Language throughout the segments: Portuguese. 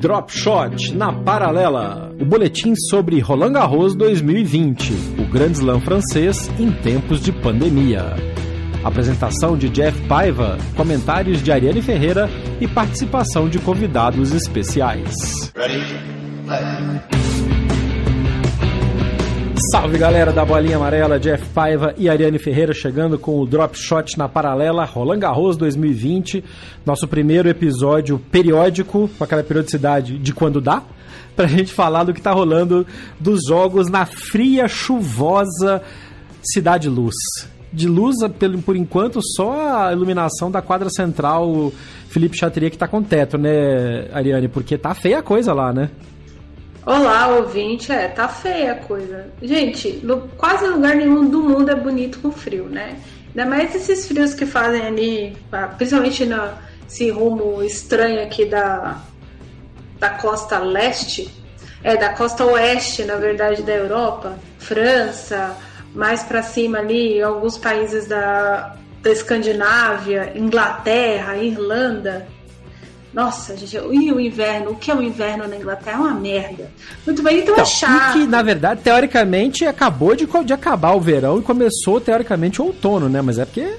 Drop Shot na paralela. O boletim sobre Roland Garros 2020, o Grand Slam francês em tempos de pandemia. Apresentação de Jeff Paiva, comentários de Ariane Ferreira e participação de convidados especiais. Ready? Salve galera da Bolinha Amarela, Jeff Paiva e Ariane Ferreira chegando com o Drop Shot na paralela Roland Garros 2020, nosso primeiro episódio periódico, com aquela periodicidade de quando dá, pra gente falar do que tá rolando dos jogos na fria, chuvosa Cidade Luz. De luz, por enquanto, só a iluminação da quadra central Felipe Chateria que tá com teto, né, Ariane? Porque tá feia a coisa lá, né? Olá, ouvinte. É, tá feia a coisa. Gente, no, quase lugar nenhum do mundo é bonito com frio, né? Ainda mais esses frios que fazem ali, principalmente nesse rumo estranho aqui da, da costa leste, é, da costa oeste, na verdade, da Europa, França, mais para cima ali, alguns países da, da Escandinávia, Inglaterra, Irlanda. Nossa, gente, e o inverno? O que é o inverno na Inglaterra? É uma merda. Muito bem, então, é então é chato. que, na verdade, teoricamente, acabou de, de acabar o verão e começou, teoricamente, o outono, né? Mas é porque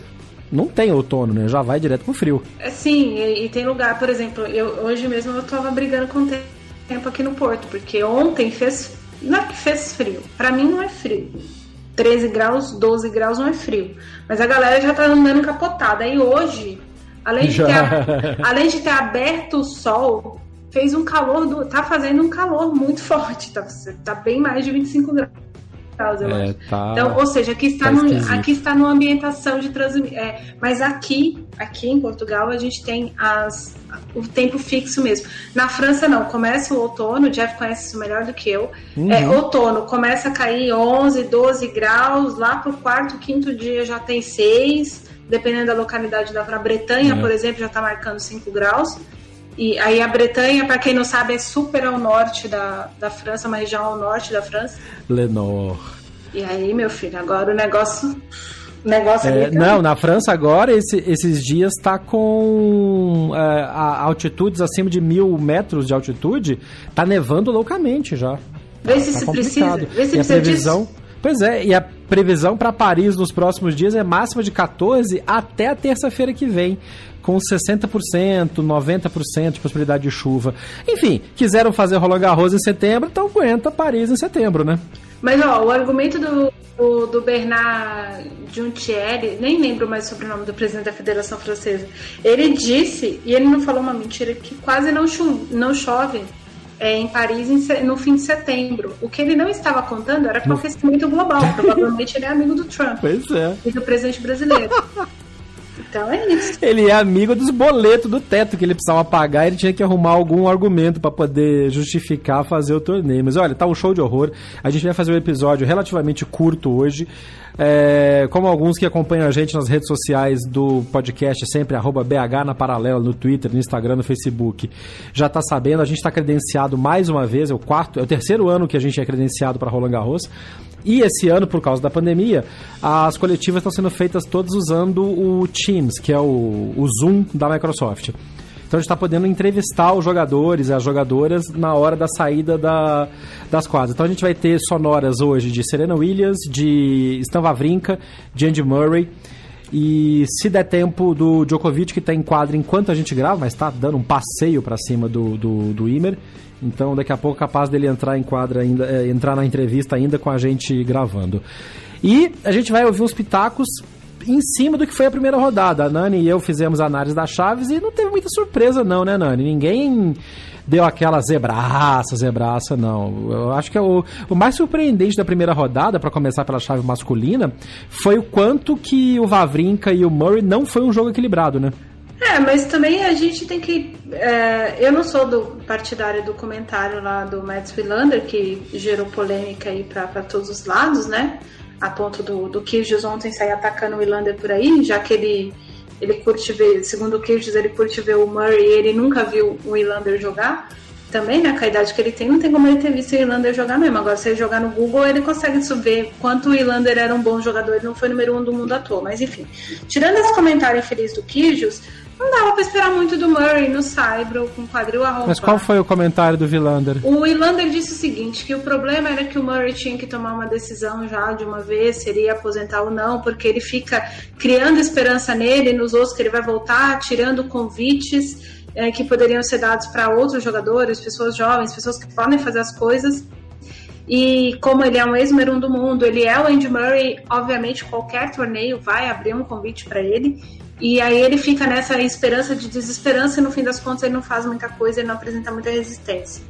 não tem outono, né? Já vai direto pro frio. É, sim, e, e tem lugar, por exemplo, eu, hoje mesmo eu tava brigando com o tempo aqui no Porto, porque ontem fez. Não é que fez frio. Para mim não é frio. 13 graus, 12 graus não é frio. Mas a galera já tá andando capotada. Aí hoje Além de, ter, além de ter aberto o sol, fez um calor, do, tá fazendo um calor muito forte, tá, tá bem mais de 25 graus. Eu é, tá, então, ou seja, aqui está, tá no, aqui está numa ambientação de transmissão. É, mas aqui, aqui em Portugal, a gente tem as, o tempo fixo mesmo. Na França, não. Começa o outono, o Jeff conhece isso melhor do que eu. Uhum. É, outono, começa a cair 11, 12 graus, lá pro quarto, quinto dia já tem 6 dependendo da localidade da Bretanha, é. por exemplo, já está marcando 5 graus. E aí a Bretanha, para quem não sabe, é super ao norte da, da França, uma região ao norte da França. Lenor. E aí, meu filho, agora o negócio. O negócio é, não, na França agora, esse, esses dias está com é, altitudes acima de mil metros de altitude, tá nevando loucamente já. Vê se tá se precisa. Vê se e a previsão. Disso. Pois é, e a previsão para Paris nos próximos dias é máxima de 14 até a terça-feira que vem, com 60%, 90% de possibilidade de chuva. Enfim, quiseram fazer Roland Garros em setembro, então aguenta Paris em setembro, né? Mas ó, o argumento do, do, do Bernard Juntieri, nem lembro mais sobre o nome do presidente da Federação Francesa, ele disse, e ele não falou uma mentira, que quase não chove, não chove é, em Paris em, no fim de setembro. O que ele não estava contando era com o aquecimento global. Provavelmente ele é amigo do Trump. Pois é. E do presidente brasileiro. Então é isso. Ele é amigo dos boletos do teto que ele precisava pagar e ele tinha que arrumar algum argumento para poder justificar fazer o torneio. Mas olha, tá um show de horror. A gente vai fazer um episódio relativamente curto hoje. É, como alguns que acompanham a gente nas redes sociais do podcast, sempre arroba BH na paralela, no Twitter, no Instagram, no Facebook, já está sabendo, a gente está credenciado mais uma vez, é o quarto, é o terceiro ano que a gente é credenciado para Roland Garros. E esse ano, por causa da pandemia, as coletivas estão sendo feitas todas usando o Teams, que é o, o Zoom da Microsoft. Então a gente está podendo entrevistar os jogadores e as jogadoras na hora da saída da, das quadras. Então a gente vai ter sonoras hoje de Serena Williams, de Stan Wawrinka, de Andy Murray. E se der tempo do Djokovic, que está em quadra enquanto a gente grava, mas está dando um passeio para cima do, do, do Imer. Então daqui a pouco é capaz dele entrar em quadra ainda, é, entrar na entrevista ainda com a gente gravando. E a gente vai ouvir uns pitacos em cima do que foi a primeira rodada. A Nani e eu fizemos análise das chaves e não teve muita surpresa, não, né, Nani? Ninguém deu aquela zebraça, zebraça, não. Eu acho que é o, o mais surpreendente da primeira rodada, para começar pela chave masculina, foi o quanto que o Vavrinka e o Murray não foi um jogo equilibrado, né? É, mas também a gente tem que. É, eu não sou do partidário do comentário lá do Mads Wilander, que gerou polêmica aí para todos os lados, né? A ponto do, do Kyrgios ontem sair atacando o Wilander por aí, já que ele ele curte ver, segundo o Kyrgios, ele curte ver o Murray e ele nunca viu o Ilander jogar. Também, né, com a idade que ele tem, não tem como ele ter visto o Ilander jogar mesmo. Agora, se ele jogar no Google, ele consegue saber quanto o Ilander era um bom jogador. Ele não foi número um do mundo à toa. Mas, enfim, tirando esse comentário infeliz do Kyrgios, não dava pra esperar muito do Murray no Saibro, com quadril a roupa. Mas qual foi o comentário do Vilander? O Vilander disse o seguinte, que o problema era que o Murray tinha que tomar uma decisão já de uma vez, se ele ia aposentar ou não, porque ele fica criando esperança nele, nos outros que ele vai voltar, tirando convites é, que poderiam ser dados para outros jogadores, pessoas jovens, pessoas que podem fazer as coisas. E como ele é um ex-número do mundo, ele é o Andy Murray, obviamente qualquer torneio vai abrir um convite para ele. E aí ele fica nessa esperança de desesperança e no fim das contas ele não faz muita coisa, ele não apresenta muita resistência.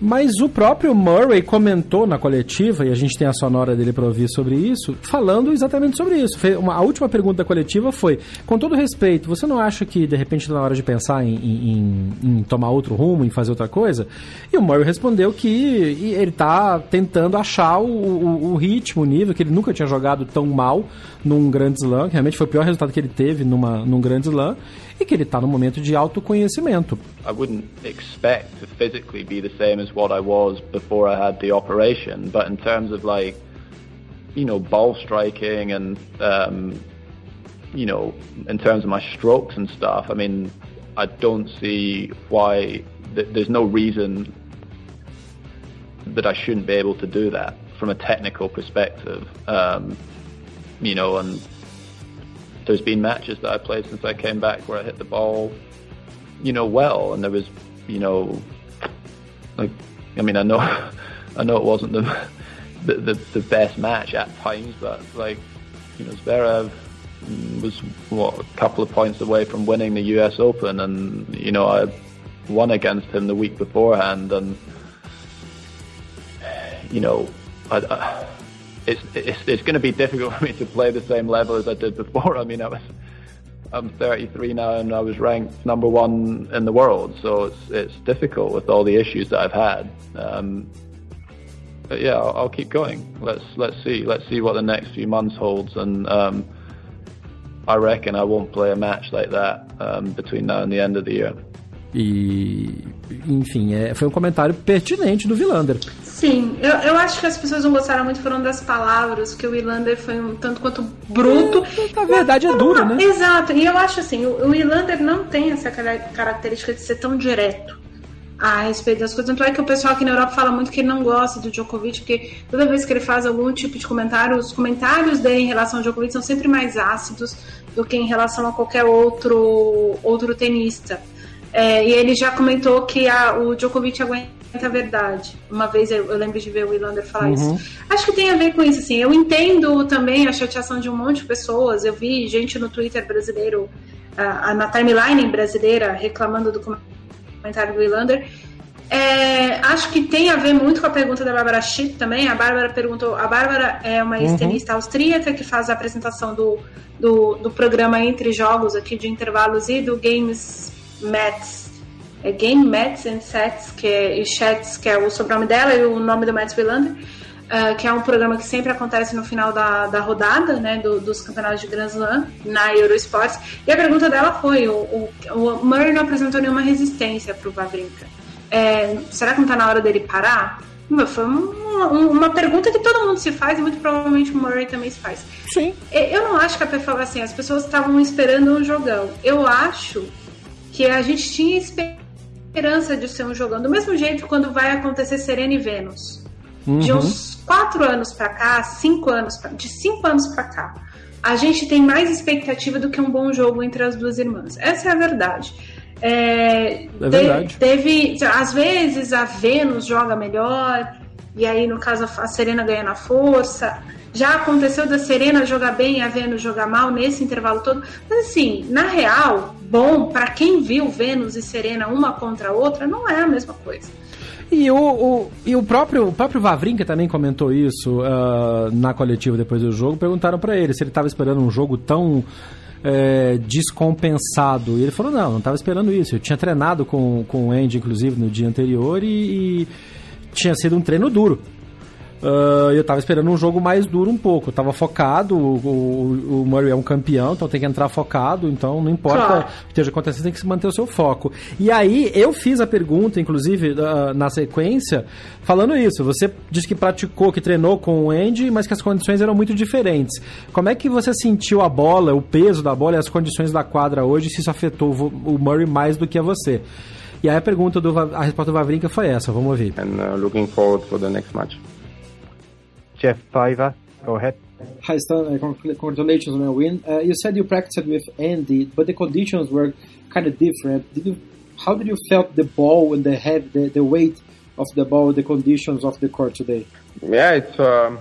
Mas o próprio Murray comentou na coletiva, e a gente tem a sonora dele para ouvir sobre isso, falando exatamente sobre isso. Uma, a última pergunta da coletiva foi: com todo respeito, você não acha que de repente está na hora de pensar em, em, em, tomar outro rumo, em fazer outra coisa? E o Murray respondeu que ele está tentando achar o, o, o, ritmo, o nível, que ele nunca tinha jogado tão mal num grande slam, que realmente foi o pior resultado que ele teve numa, num grande slam e que ele está no momento de autoconhecimento. I wouldn't expect to physically be the same as what I was before I had the operation, but in terms of like, you know, ball striking and, um, you know, in terms of my strokes and stuff, I mean, I don't see why th- there's no reason that I shouldn't be able to do that from a technical perspective. Um, you know, and there's been matches that I played since I came back where I hit the ball, you know, well, and there was, you know, like, I mean, I know, I know it wasn't the, the the, the best match at times, but like, you know, Zverev was what a couple of points away from winning the U.S. Open, and you know, I won against him the week beforehand, and you know, I, I it's, it's, it's going to be difficult for me to play the same level as I did before. I mean, I was, I'm 33 now and I was ranked number one in the world, so it's, it's difficult with all the issues that I've had. Um, but yeah, I'll, I'll, keep going. Let's, let's see, let's see what the next few months holds. And, um, I reckon I won't play a match like that, um, between now and the end of the year. E, enfim, é, foi um comentário pertinente do Vilander. Sim, eu, eu acho que as pessoas não gostaram muito foram das palavras, que o Wilander foi um tanto quanto bruto. Na verdade é dura, né? Exato, e eu acho assim, o, o Wilander não tem essa característica de ser tão direto a respeito das coisas. Tanto é que o pessoal aqui na Europa fala muito que ele não gosta do Djokovic, porque toda vez que ele faz algum tipo de comentário, os comentários dele em relação ao Djokovic são sempre mais ácidos do que em relação a qualquer outro, outro tenista. É, e ele já comentou que a, o Djokovic aguenta a verdade. Uma vez eu, eu lembro de ver o Wilander falar uhum. isso. Acho que tem a ver com isso, assim. Eu entendo também a chateação de um monte de pessoas. Eu vi gente no Twitter brasileiro, uh, na timeline brasileira, reclamando do comentário do Wilander. É, acho que tem a ver muito com a pergunta da Bárbara Schitt também. A Bárbara perguntou. A Bárbara é uma uhum. tenista austríaca que faz a apresentação do, do, do programa Entre Jogos aqui de intervalos e do Games Mets, é Game Mets and Sets, que é, e Chats, que é o sobrenome dela e o nome do Mets Wilander, uh, que é um programa que sempre acontece no final da, da rodada, né, do, dos campeonatos de Grand Slam, na Eurosports. E a pergunta dela foi, o, o, o Murray não apresentou nenhuma resistência para o Vavrinka. É, será que não está na hora dele parar? Foi uma, uma, pergunta que todo mundo se faz e muito provavelmente o Murray também se faz. Sim. Eu não acho que a pessoa assim, as pessoas estavam esperando um jogão. Eu acho que a gente tinha esperança de ser um jogão. Do mesmo jeito quando vai acontecer Serena e Vênus. Uhum. De uns quatro anos para cá, cinco anos, pra, de cinco anos para cá, a gente tem mais expectativa do que um bom jogo entre as duas irmãs. Essa é a verdade. É, é verdade. Teve, às vezes a Vênus joga melhor, e aí no caso a Serena ganha na força. Já aconteceu da Serena jogar bem e a Vênus jogar mal nesse intervalo todo. Mas assim, na real, bom, para quem viu Vênus e Serena uma contra a outra, não é a mesma coisa. E o, o, e o próprio, o próprio Vavrinka também comentou isso uh, na coletiva depois do jogo. Perguntaram para ele se ele estava esperando um jogo tão é, descompensado. E ele falou: não, não estava esperando isso. Eu tinha treinado com, com o Andy, inclusive, no dia anterior e, e tinha sido um treino duro. Uh, eu tava esperando um jogo mais duro um pouco. Eu tava focado, o, o, o, Murray é um campeão, então tem que entrar focado, então não importa claro. o que esteja acontecendo, tem que manter o seu foco. E aí eu fiz a pergunta, inclusive, uh, na sequência, falando isso. Você disse que praticou, que treinou com o Andy, mas que as condições eram muito diferentes. Como é que você sentiu a bola, o peso da bola e as condições da quadra hoje, se isso afetou o Murray mais do que a você? E aí a pergunta do a resposta do Vavrinka foi essa, vamos ouvir. And uh, looking forward for the next match. Jeff Fiver, go ahead. Hi Stan, uh, congratulations on a win. Uh, you said you practiced with Andy, but the conditions were kind of different. Did you? How did you felt the ball and the head, the, the weight of the ball, the conditions of the court today? Yeah, it's um,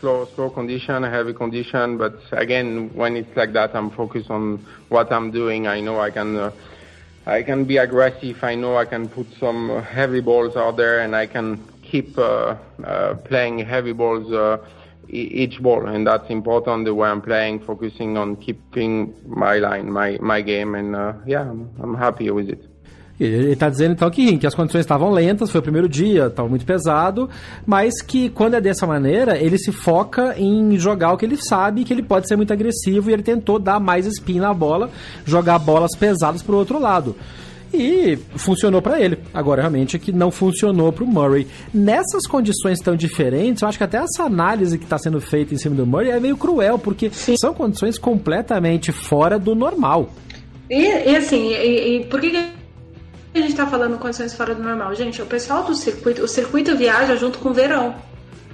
slow, slow condition, heavy condition. But again, when it's like that, I'm focused on what I'm doing. I know I can. Uh, I can be aggressive. I know I can put some heavy balls out there, and I can keep uh, uh, playing heavy balls uh, each ball, and that's important. The way I'm playing, focusing on keeping my line, my my game, and yeah, I'm, I'm happy with it. Ele está dizendo então que, que as condições estavam lentas, foi o primeiro dia, estava muito pesado, mas que quando é dessa maneira, ele se foca em jogar o que ele sabe, que ele pode ser muito agressivo, e ele tentou dar mais spin na bola, jogar bolas pesadas para o outro lado. E funcionou para ele. Agora, realmente, é que não funcionou para o Murray. Nessas condições tão diferentes, eu acho que até essa análise que está sendo feita em cima do Murray é meio cruel, porque Sim. são condições completamente fora do normal. E, e assim, e, e por que, que a gente está falando condições fora do normal? Gente, o pessoal do circuito, o circuito viaja junto com o verão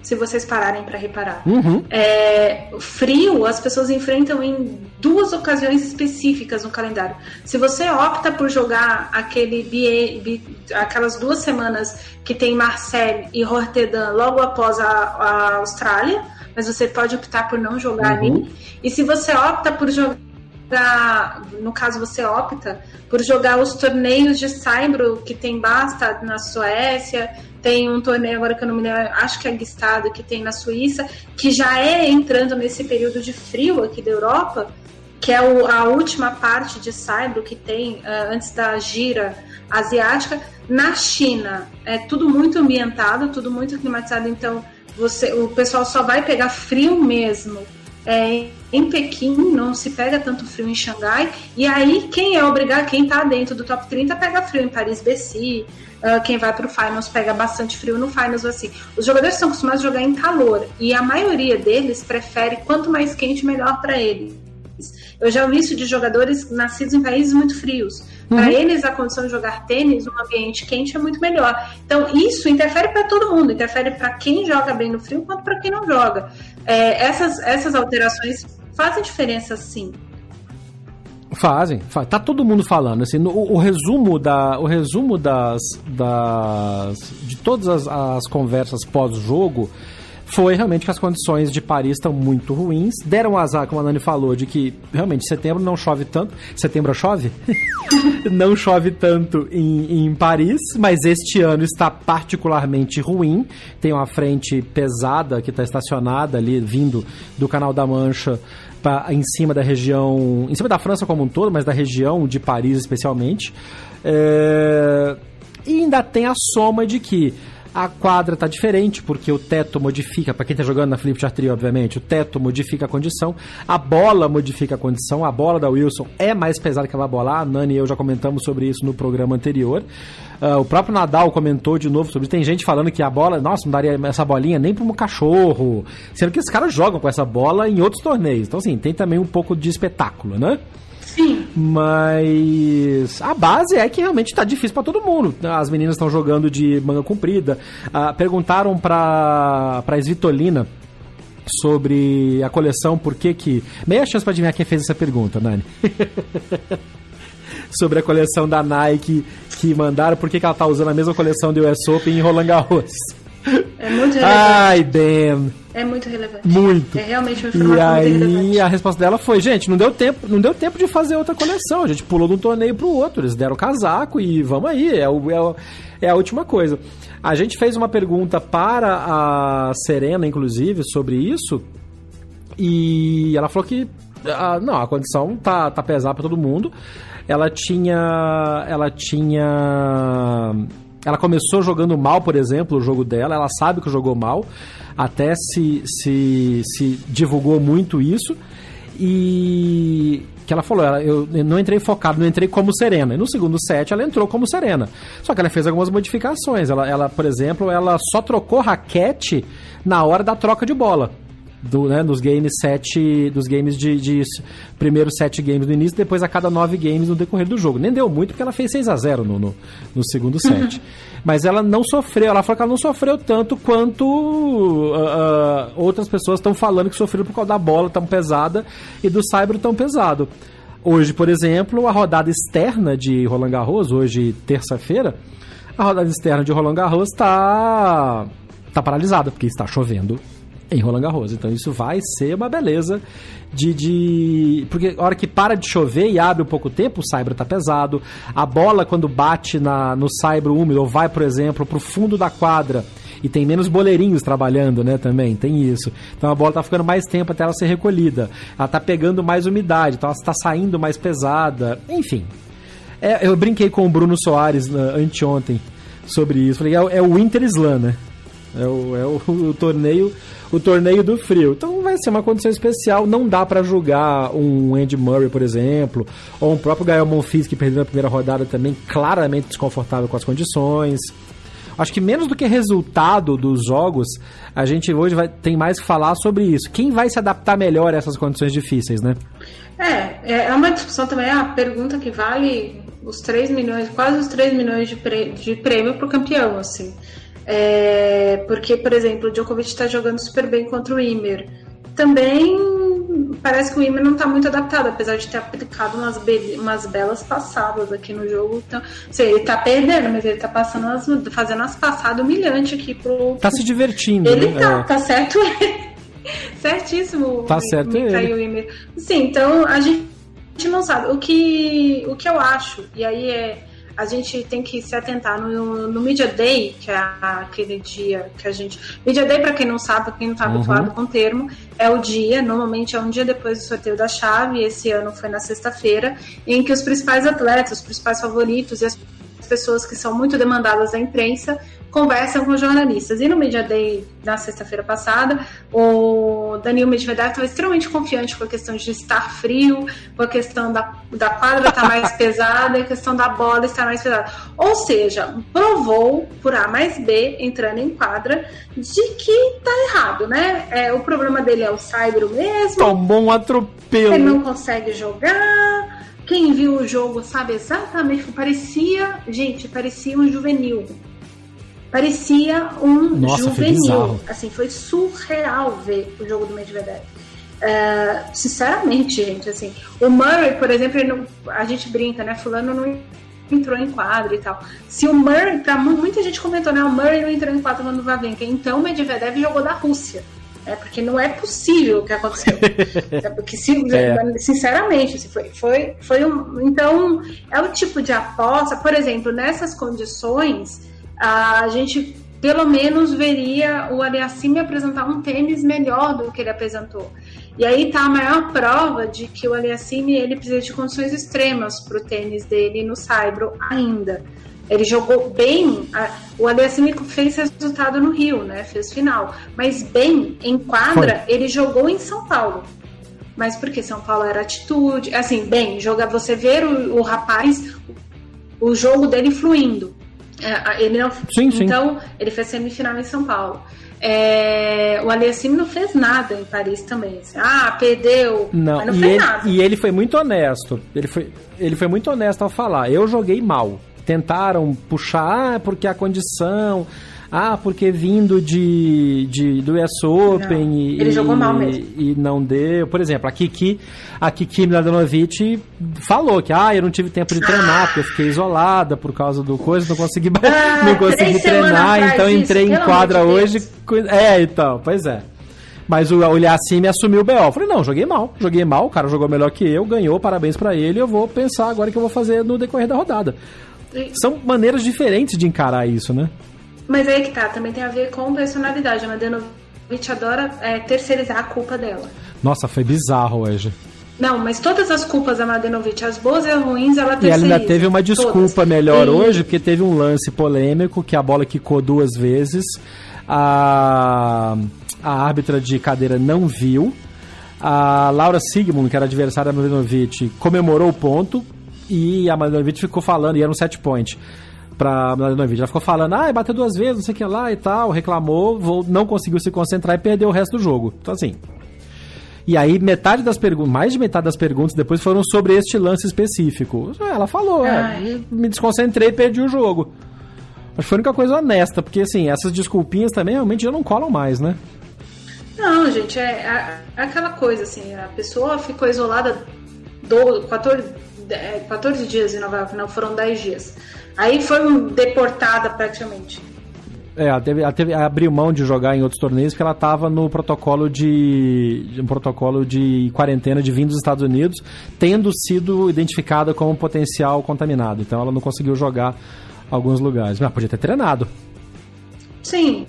se vocês pararem para reparar. Uhum. É, frio, as pessoas enfrentam em duas ocasiões específicas no calendário. Se você opta por jogar aquele BA, aquelas duas semanas que tem Marseille e Rotterdam logo após a, a Austrália, mas você pode optar por não jogar uhum. ali. E se você opta por jogar no caso você opta por jogar os torneios de Saibro que tem Basta na Suécia, tem um torneio agora que eu não me lembro, acho que é Gstado, que tem na Suíça, que já é entrando nesse período de frio aqui da Europa, que é o, a última parte de Saibro que tem uh, antes da gira asiática. Na China é tudo muito ambientado, tudo muito climatizado, então você, o pessoal só vai pegar frio mesmo é, em Pequim, não se pega tanto frio em Xangai, e aí quem é obrigado, quem está dentro do top 30 pega frio em Paris-Bercy, uh, quem vai para o Finals pega bastante frio no Finals, assim. Os jogadores são acostumados a jogar em calor, e a maioria deles prefere quanto mais quente, melhor para eles. Eu já ouvi isso de jogadores nascidos em países muito frios. Uhum. Para eles, a condição de jogar tênis num ambiente quente é muito melhor. Então, isso interfere para todo mundo. Interfere para quem joga bem no frio, quanto para quem não joga. É, essas, essas alterações fazem diferença, sim. Fazem, faz. tá todo mundo falando. Assim, no, o, resumo da, o resumo das, das de todas as, as conversas pós-jogo foi realmente que as condições de Paris estão muito ruins. Deram azar, como a Nani falou, de que realmente setembro não chove tanto. Setembro chove? não chove tanto em, em Paris, mas este ano está particularmente ruim. Tem uma frente pesada que está estacionada ali, vindo do Canal da Mancha pra, em cima da região, em cima da França como um todo, mas da região de Paris especialmente. É, e ainda tem a soma de que a quadra tá diferente, porque o teto modifica, para quem tá jogando na Flip Chart obviamente, o teto modifica a condição, a bola modifica a condição, a bola da Wilson é mais pesada que aquela bola, a Nani e eu já comentamos sobre isso no programa anterior. Uh, o próprio Nadal comentou de novo sobre isso. Tem gente falando que a bola, nossa, não daria essa bolinha nem para um cachorro. Sendo que os caras jogam com essa bola em outros torneios. Então, assim, tem também um pouco de espetáculo, né? Sim. Mas a base é que realmente tá difícil para todo mundo. As meninas estão jogando de manga comprida. Ah, perguntaram pra, pra Svitolina sobre a coleção, por que que... Meia chance pra adivinhar quem fez essa pergunta, Nani. sobre a coleção da Nike que mandaram, por que, que ela tá usando a mesma coleção do US Open em Roland Garros. É muito relevante. Ai, Dan. É muito relevante. Muito. É realmente uma E informação muito relevante. aí a resposta dela foi, gente, não deu tempo, não deu tempo de fazer outra coleção. A gente pulou de um torneio pro outro. Eles deram casaco e vamos aí. É, o, é, o- é a última coisa. A gente fez uma pergunta para a Serena, inclusive, sobre isso. E ela falou que ah, não, a condição tá, tá pesada para todo mundo. Ela tinha. Ela tinha. Ela começou jogando mal, por exemplo, o jogo dela. Ela sabe que jogou mal. Até se, se, se divulgou muito isso. E que ela falou, ela, eu, não entrei focado, não entrei como Serena. E no segundo set ela entrou como Serena. Só que ela fez algumas modificações. Ela, ela por exemplo, ela só trocou raquete na hora da troca de bola. Do, né, dos games sete, dos games de, de primeiro sete games no início, depois a cada nove games no decorrer do jogo. Nem deu muito porque ela fez 6 a 0 no, no, no segundo set. Mas ela não sofreu, ela falou que ela não sofreu tanto quanto ah, ah, outras pessoas estão falando que sofreram por causa da bola tão pesada e do cyber tão pesado. Hoje, por exemplo, a rodada externa de Roland Garros, hoje terça-feira, a rodada externa de Roland Garros está tá paralisada, porque está chovendo em Roland Garros. Então isso vai ser uma beleza de, de. Porque a hora que para de chover e abre um pouco tempo, o saibro tá pesado. A bola, quando bate na, no saibro úmido, ou vai, por exemplo, pro fundo da quadra. E tem menos boleirinhos trabalhando, né, também, tem isso. Então a bola tá ficando mais tempo até ela ser recolhida. Ela tá pegando mais umidade, então ela está saindo mais pesada. Enfim, é, eu brinquei com o Bruno Soares na- anteontem sobre isso. Falei, é, o- é o Winter Slam, né? É o, é o, o torneio o torneio do frio. Então vai ser uma condição especial. Não dá pra julgar um Andy Murray, por exemplo, ou um próprio Gael Monfils que perdeu na primeira rodada também claramente desconfortável com as condições. Acho que menos do que resultado dos jogos, a gente hoje vai, tem mais que falar sobre isso. Quem vai se adaptar melhor a essas condições difíceis, né? É, é uma discussão também, a pergunta que vale os 3 milhões, quase os 3 milhões de, prê- de prêmio pro campeão, assim. É, porque, por exemplo, o Djokovic está jogando super bem contra o Imer. Também parece que o Imer não está muito adaptado, apesar de ter aplicado umas, be- umas belas passadas aqui no jogo. Então, assim, ele tá perdendo, mas ele tá passando as, fazendo as passadas humilhantes aqui pro. Tá se divertindo, Ele né? tá, É. tá certo ele. Certíssimo. Tá certo ele. Mikhail Imer. Sim, então a gente não sabe. O que, o que eu acho, e aí é. A gente tem que se atentar no, no Media Day, que é aquele dia que a gente. Media Day, para quem não sabe, quem não tá Uhum. habituado com o termo, é o dia, normalmente é um dia depois do sorteio da chave, esse ano foi na sexta-feira, em que os principais atletas, os principais favoritos e as pessoas que são muito demandadas da imprensa conversam com jornalistas. E no Media Day, na sexta-feira passada, o Daniel Medvedev estava extremamente confiante com a questão de estar frio, com a questão da, da quadra estar mais pesada e a questão da bola estar mais pesada. Ou seja, provou, por A mais B, entrando em quadra, de que tá errado, né? É, o problema dele é o cyber mesmo, Tomou um atropelo. ele não consegue jogar. Quem viu o jogo sabe exatamente. Parecia, gente, parecia um juvenil. Parecia um Nossa, juvenil. assim, foi surreal ver o jogo do Medvedev. É, sinceramente, gente, assim, o Murray, por exemplo, não- a gente brinca, né? Fulano não entrou em quadro e tal. Se o Murray, pra mu- muita gente comentou, né? O Murray não entrou em quadro no Vavenka, então o Medvedev jogou da Rússia. É porque não é possível o que aconteceu. É porque, É. sinceramente, foi, foi, foi um. Então, é o tipo de aposta, por exemplo, nessas condições, a gente pelo menos veria o Aliassime apresentar um tênis melhor do que ele apresentou. E aí tá a maior prova de que o Aliassime ele precisa de condições extremas para o tênis dele no Saibro ainda. Ele jogou bem. a- O Aliassime fez resultado no Rio, né? Fez final. Mas bem, em quadra, ele jogou em São Paulo. Mas porque São Paulo era atitude. Assim, bem, joga, você ver o, o rapaz, o jogo dele fluindo. É, ele não, Sim, sim. então, ele fez semifinal em São Paulo. É, o Aliassime não fez nada em Paris também. assim, ah, perdeu. Não, não e, fez ele, nada. e ele foi muito honesto. Ele foi, ele foi muito honesto ao falar. Eu joguei mal. Tentaram puxar, ah, porque a condição. ah, porque vindo de, de do US Open Não, e, ele jogou mal mesmo. e não deu. Por exemplo, a Kiki, a Kiki Mladenovic falou que ah, eu não tive tempo de treinar, porque eu fiquei isolada por causa do coisa, não consegui, Ah, não consegui treinar, então entrei em quadra de hoje. É, então, pois é. Mas o, o Yacine assumiu o BO. Eu falei, não, joguei mal. Joguei mal, o cara jogou melhor que eu, ganhou, parabéns pra ele. Eu vou pensar agora o que eu vou fazer no decorrer da rodada. São maneiras diferentes de encarar isso, né? Mas aí que tá, também tem a ver com personalidade. A Mladenovic adora é, terceirizar a culpa dela. Nossa, foi bizarro hoje. Não, mas todas as culpas da Mladenovic, as boas e as ruins, ela E ela terceiriza. ainda teve uma desculpa Todas. melhor E- hoje, porque teve um lance polêmico que a bola quicou duas vezes. A, a árbitra de cadeira não viu. A Laura Sigmund, que era adversária da Mladenovic, comemorou o ponto. E a Mladenovic ficou falando, e era um set point pra Mladenovic. Ela ficou falando, ah, bateu duas vezes, não sei o que lá e tal, reclamou, vou- não conseguiu se concentrar e perdeu o resto do jogo. Então, assim, e aí, metade das perguntas, mais de metade das perguntas depois foram sobre este lance específico. Ela falou, é, Ai. me desconcentrei e perdi o jogo. Acho que foi a única coisa honesta, porque assim, essas desculpinhas também realmente já não colam mais, né? Não, gente, é, é- é aquela coisa, assim, a pessoa ficou isolada do, 14, é, 14 dias em Nova York, não foram 10 dias. Aí foi deportada praticamente. É, ela, teve, ela teve- abriu mão de jogar em outros torneios porque ela estava no protocolo de, de um protocolo de quarentena de vindo dos Estados Unidos, tendo sido identificada como potencial contaminado. Então ela não conseguiu jogar alguns lugares. Mas podia ter treinado. Sim,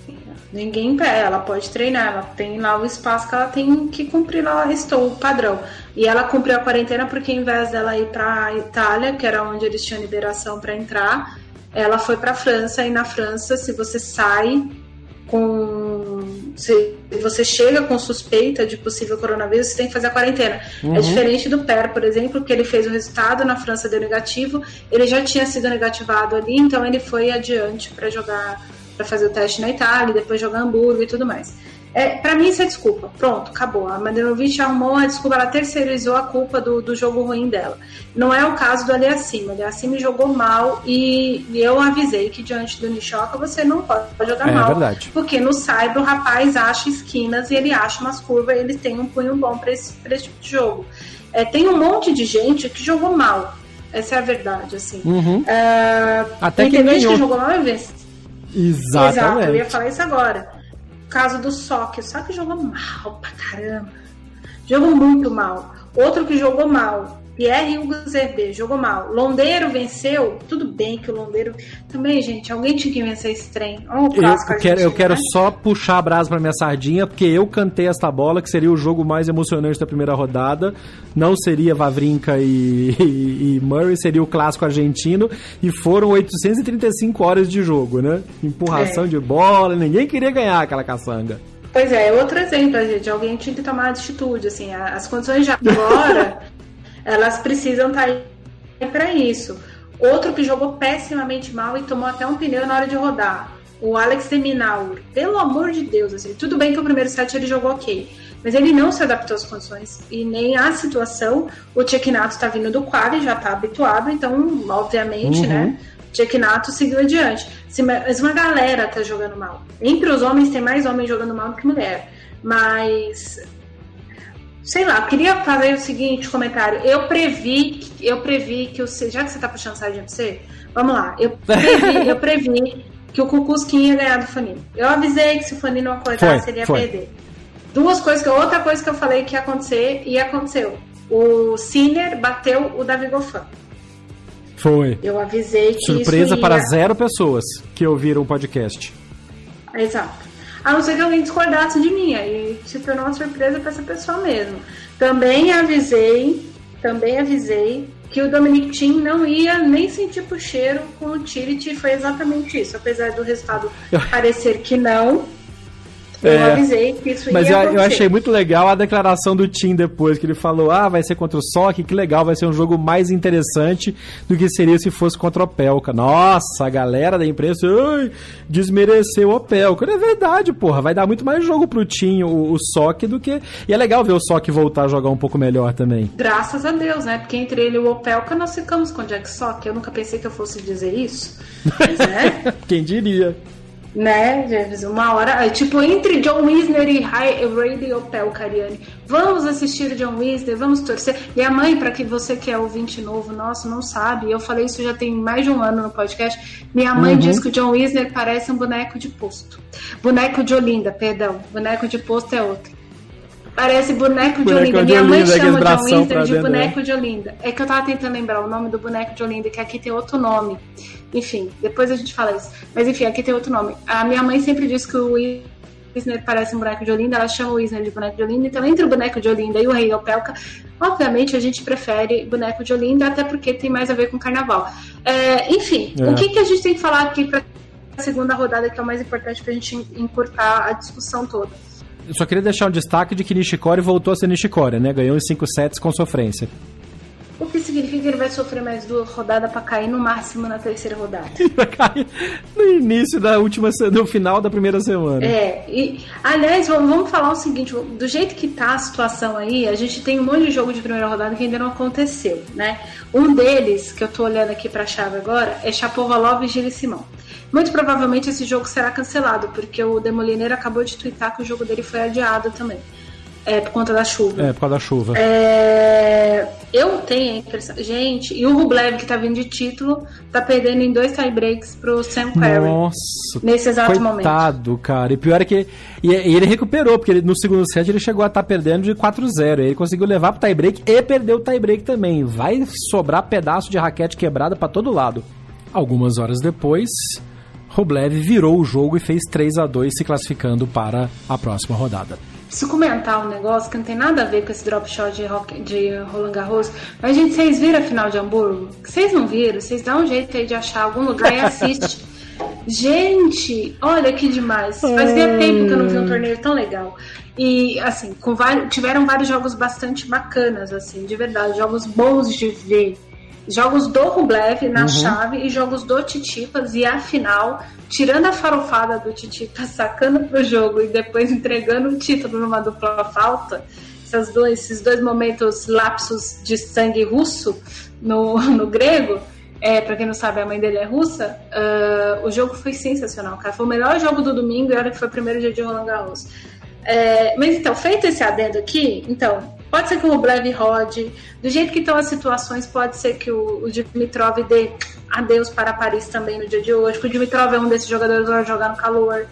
ninguém ela pode treinar, ela tem lá o espaço que ela tem que cumprir lá estou o padrão. E ela cumpriu a quarentena porque em vez dela ir para Itália, que era onde eles tinham liberação para entrar, ela foi para França e na França, se você sai com se você chega com suspeita de possível coronavírus, você tem que fazer a quarentena. É diferente do Per, por exemplo, que ele fez o resultado na França deu negativo, ele já tinha sido negativado ali, então ele foi adiante para jogar para fazer o teste na Itália, depois jogar Hamburgo e tudo mais. É, para mim isso é desculpa. Pronto, acabou. A Mandanovic arrumou a desculpa, ela terceirizou a culpa do, do jogo ruim dela. Não é o caso do Aliassime. O Aliassime jogou mal e, e eu avisei que diante do Nishoka você não pode jogar É, mal. verdade. Porque no Cyber o rapaz acha esquinas e ele acha umas curvas e ele tem um punho bom para esse, pra esse tipo de jogo. É, tem um monte de gente que jogou mal. Essa é a verdade, assim. Uhum. É, Até tem que gente ganhou. que jogou mal e. Exatamente. Exato, eu ia falar isso agora. Caso do Sock, o Sock jogou mal pra caramba. Jogou muito mal. Outro que jogou mal, Pierre Hugo Zerbe, jogou mal. Londeiro venceu, tudo bem que o Londeiro. Também, gente, alguém tinha que vencer esse trem. Olha o Eu, quero, eu quero né? só puxar a brasa pra minha sardinha, porque eu cantei esta bola, que seria o jogo mais emocionante da primeira rodada. Não seria Vavrinka e, e- e Murray, seria o clássico argentino. E foram 835 horas de jogo, né? Empurração É. de bola, ninguém queria ganhar aquela caçanga. Pois é, é outro exemplo, gente. Alguém tinha que tomar atitude. Assim, as condições de agora, elas precisam estar aí para isso. Outro que jogou pessimamente mal e tomou até um pneu na hora de rodar. O Alex de Minaur. Pelo amor de Deus, assim, tudo bem que o primeiro set ele jogou ok. Mas ele não se adaptou às condições e nem à situação. O Tchekinato está vindo do quali, já está habituado, então, obviamente, Uhum. né? Tchekinato seguiu adiante. Mas uma galera tá jogando mal. Entre os homens tem mais homens jogando mal do que mulher. Mas sei lá, eu queria fazer o seguinte comentário. Eu previ, eu previ que o C- já que você tá puxando sardinha pra você, vamos lá. Eu previ, eu previ que o Cucuzquim ia ganhar do Fanino. Eu avisei que se o Fanino acordasse, Foi, ele ia foi. perder. Duas coisas que outra coisa que eu falei que ia acontecer e aconteceu. O Sinner bateu o Davi Goffin. Foi. Eu avisei que Surpresa ia... para zero pessoas que ouviram o podcast. Exato. A não ser que alguém discordasse de mim, aí se tornou uma surpresa para essa pessoa mesmo. Também avisei, também avisei que o Dominic Thiem não ia nem sentir pro cheiro com o Tirit, foi exatamente isso. Apesar do resultado parecer que não, eu É. avisei que isso Mas ia eu, eu acontecer. achei muito legal a declaração do Tim depois, que ele falou: ah, vai ser contra o Sock, que legal, vai ser um jogo mais interessante do que seria se fosse contra o Opelka. Nossa, a galera da imprensa ai, desmereceu o Opelka. É verdade, porra, vai dar muito mais jogo pro Tim, o, o Sock, do que. E é legal ver o Sock voltar a jogar um pouco melhor também. Graças a Deus, né? Porque entre ele e o Opelka nós ficamos com o Jack Sock. Eu nunca pensei que eu fosse dizer isso. Mas é. Quem diria? Né? Uma hora. Tipo, entre John Wisner e Ray Opel, Ariane. Vamos assistir John Wisner, vamos torcer. Minha mãe, para que você que é ouvinte novo, nosso, não sabe, eu falei isso já tem mais de um ano no podcast. Minha mãe uhum. diz que o John Wisner parece um boneco de posto. Boneco de Olinda, perdão. Boneco de posto é outro. Parece boneco, boneco de Olinda. Minha mãe chama John Wisner de boneco né? de Olinda. É que eu tava tentando lembrar o nome do boneco de Olinda, que aqui tem outro nome. Enfim, depois a gente fala isso. Mas enfim, aqui tem outro nome. A minha mãe sempre diz que o Wisner parece um boneco de Olinda, ela chama o Wisner de boneco de Olinda. Então, entre o boneco de Olinda e o Rei Opelka, obviamente a gente prefere boneco de Olinda, até porque tem mais a ver com carnaval. É, enfim, é. o que, que a gente tem que falar aqui para a segunda rodada, que é o mais importante para a gente encurtar a discussão toda? Eu só queria deixar um destaque de que Nishikori voltou a ser Nishikori, né? Ganhou em 5 sets com sofrência. O que significa que ele vai sofrer mais duas rodadas para cair no máximo na terceira rodada. vai cair no início da última, no final da primeira semana. É, e aliás, vamos falar o seguinte: do jeito que tá a situação aí, a gente tem um monte de jogo de primeira rodada que ainda não aconteceu, né? Um deles, que eu tô olhando aqui pra chave agora, é Chapovalov e Gilles Simão. Muito provavelmente esse jogo será cancelado, porque o Demoliner acabou de twittar que o jogo dele foi adiado também. É, por conta da chuva. É, por causa da chuva. É, eu tenho a impressão. Gente, e o Rublev, que tá vindo de título, tá perdendo em dois tiebreaks pro Sam Querrey. Nossa. Nesse exato coitado, momento. Coitado, cara. E pior é que. E, ele recuperou, porque ele, no segundo set ele chegou a estar tá perdendo de 4-0. Ele conseguiu levar pro tiebreak e perdeu o tiebreak também. Vai sobrar pedaço de raquete quebrada para todo lado. Algumas horas depois, Rublev virou o jogo e fez 3 a 2 se classificando para a próxima rodada preciso comentar um negócio que não tem nada a ver com esse drop shot de, rock, de Roland Garros. Mas, gente, vocês viram a final de Hamburgo? Vocês não viram? Vocês dão um jeito aí de achar algum lugar e assiste. gente, olha que demais. Fazia tempo que eu não vi um torneio tão legal. E, assim, com vários, tiveram vários jogos bastante bacanas, assim, de verdade. Jogos bons de ver jogos do Rublev na uhum. chave e jogos do Titipas e afinal, tirando a farofada do Titipas, sacando pro jogo e depois entregando o título numa dupla falta, esses dois, esses dois momentos lapsos de sangue russo no, no grego, é, para quem não sabe, a mãe dele é russa, uh, o jogo foi sensacional, cara. Foi o melhor jogo do domingo e olha que foi o primeiro dia de Roland Garros. É, mas então, feito esse adendo aqui, então, Pode ser que o Rublev rode. Do jeito que estão as situações, pode ser que o, o Dimitrov dê adeus para Paris também no dia de hoje. Porque o Dimitrov é um desses jogadores que vai jogar no calor.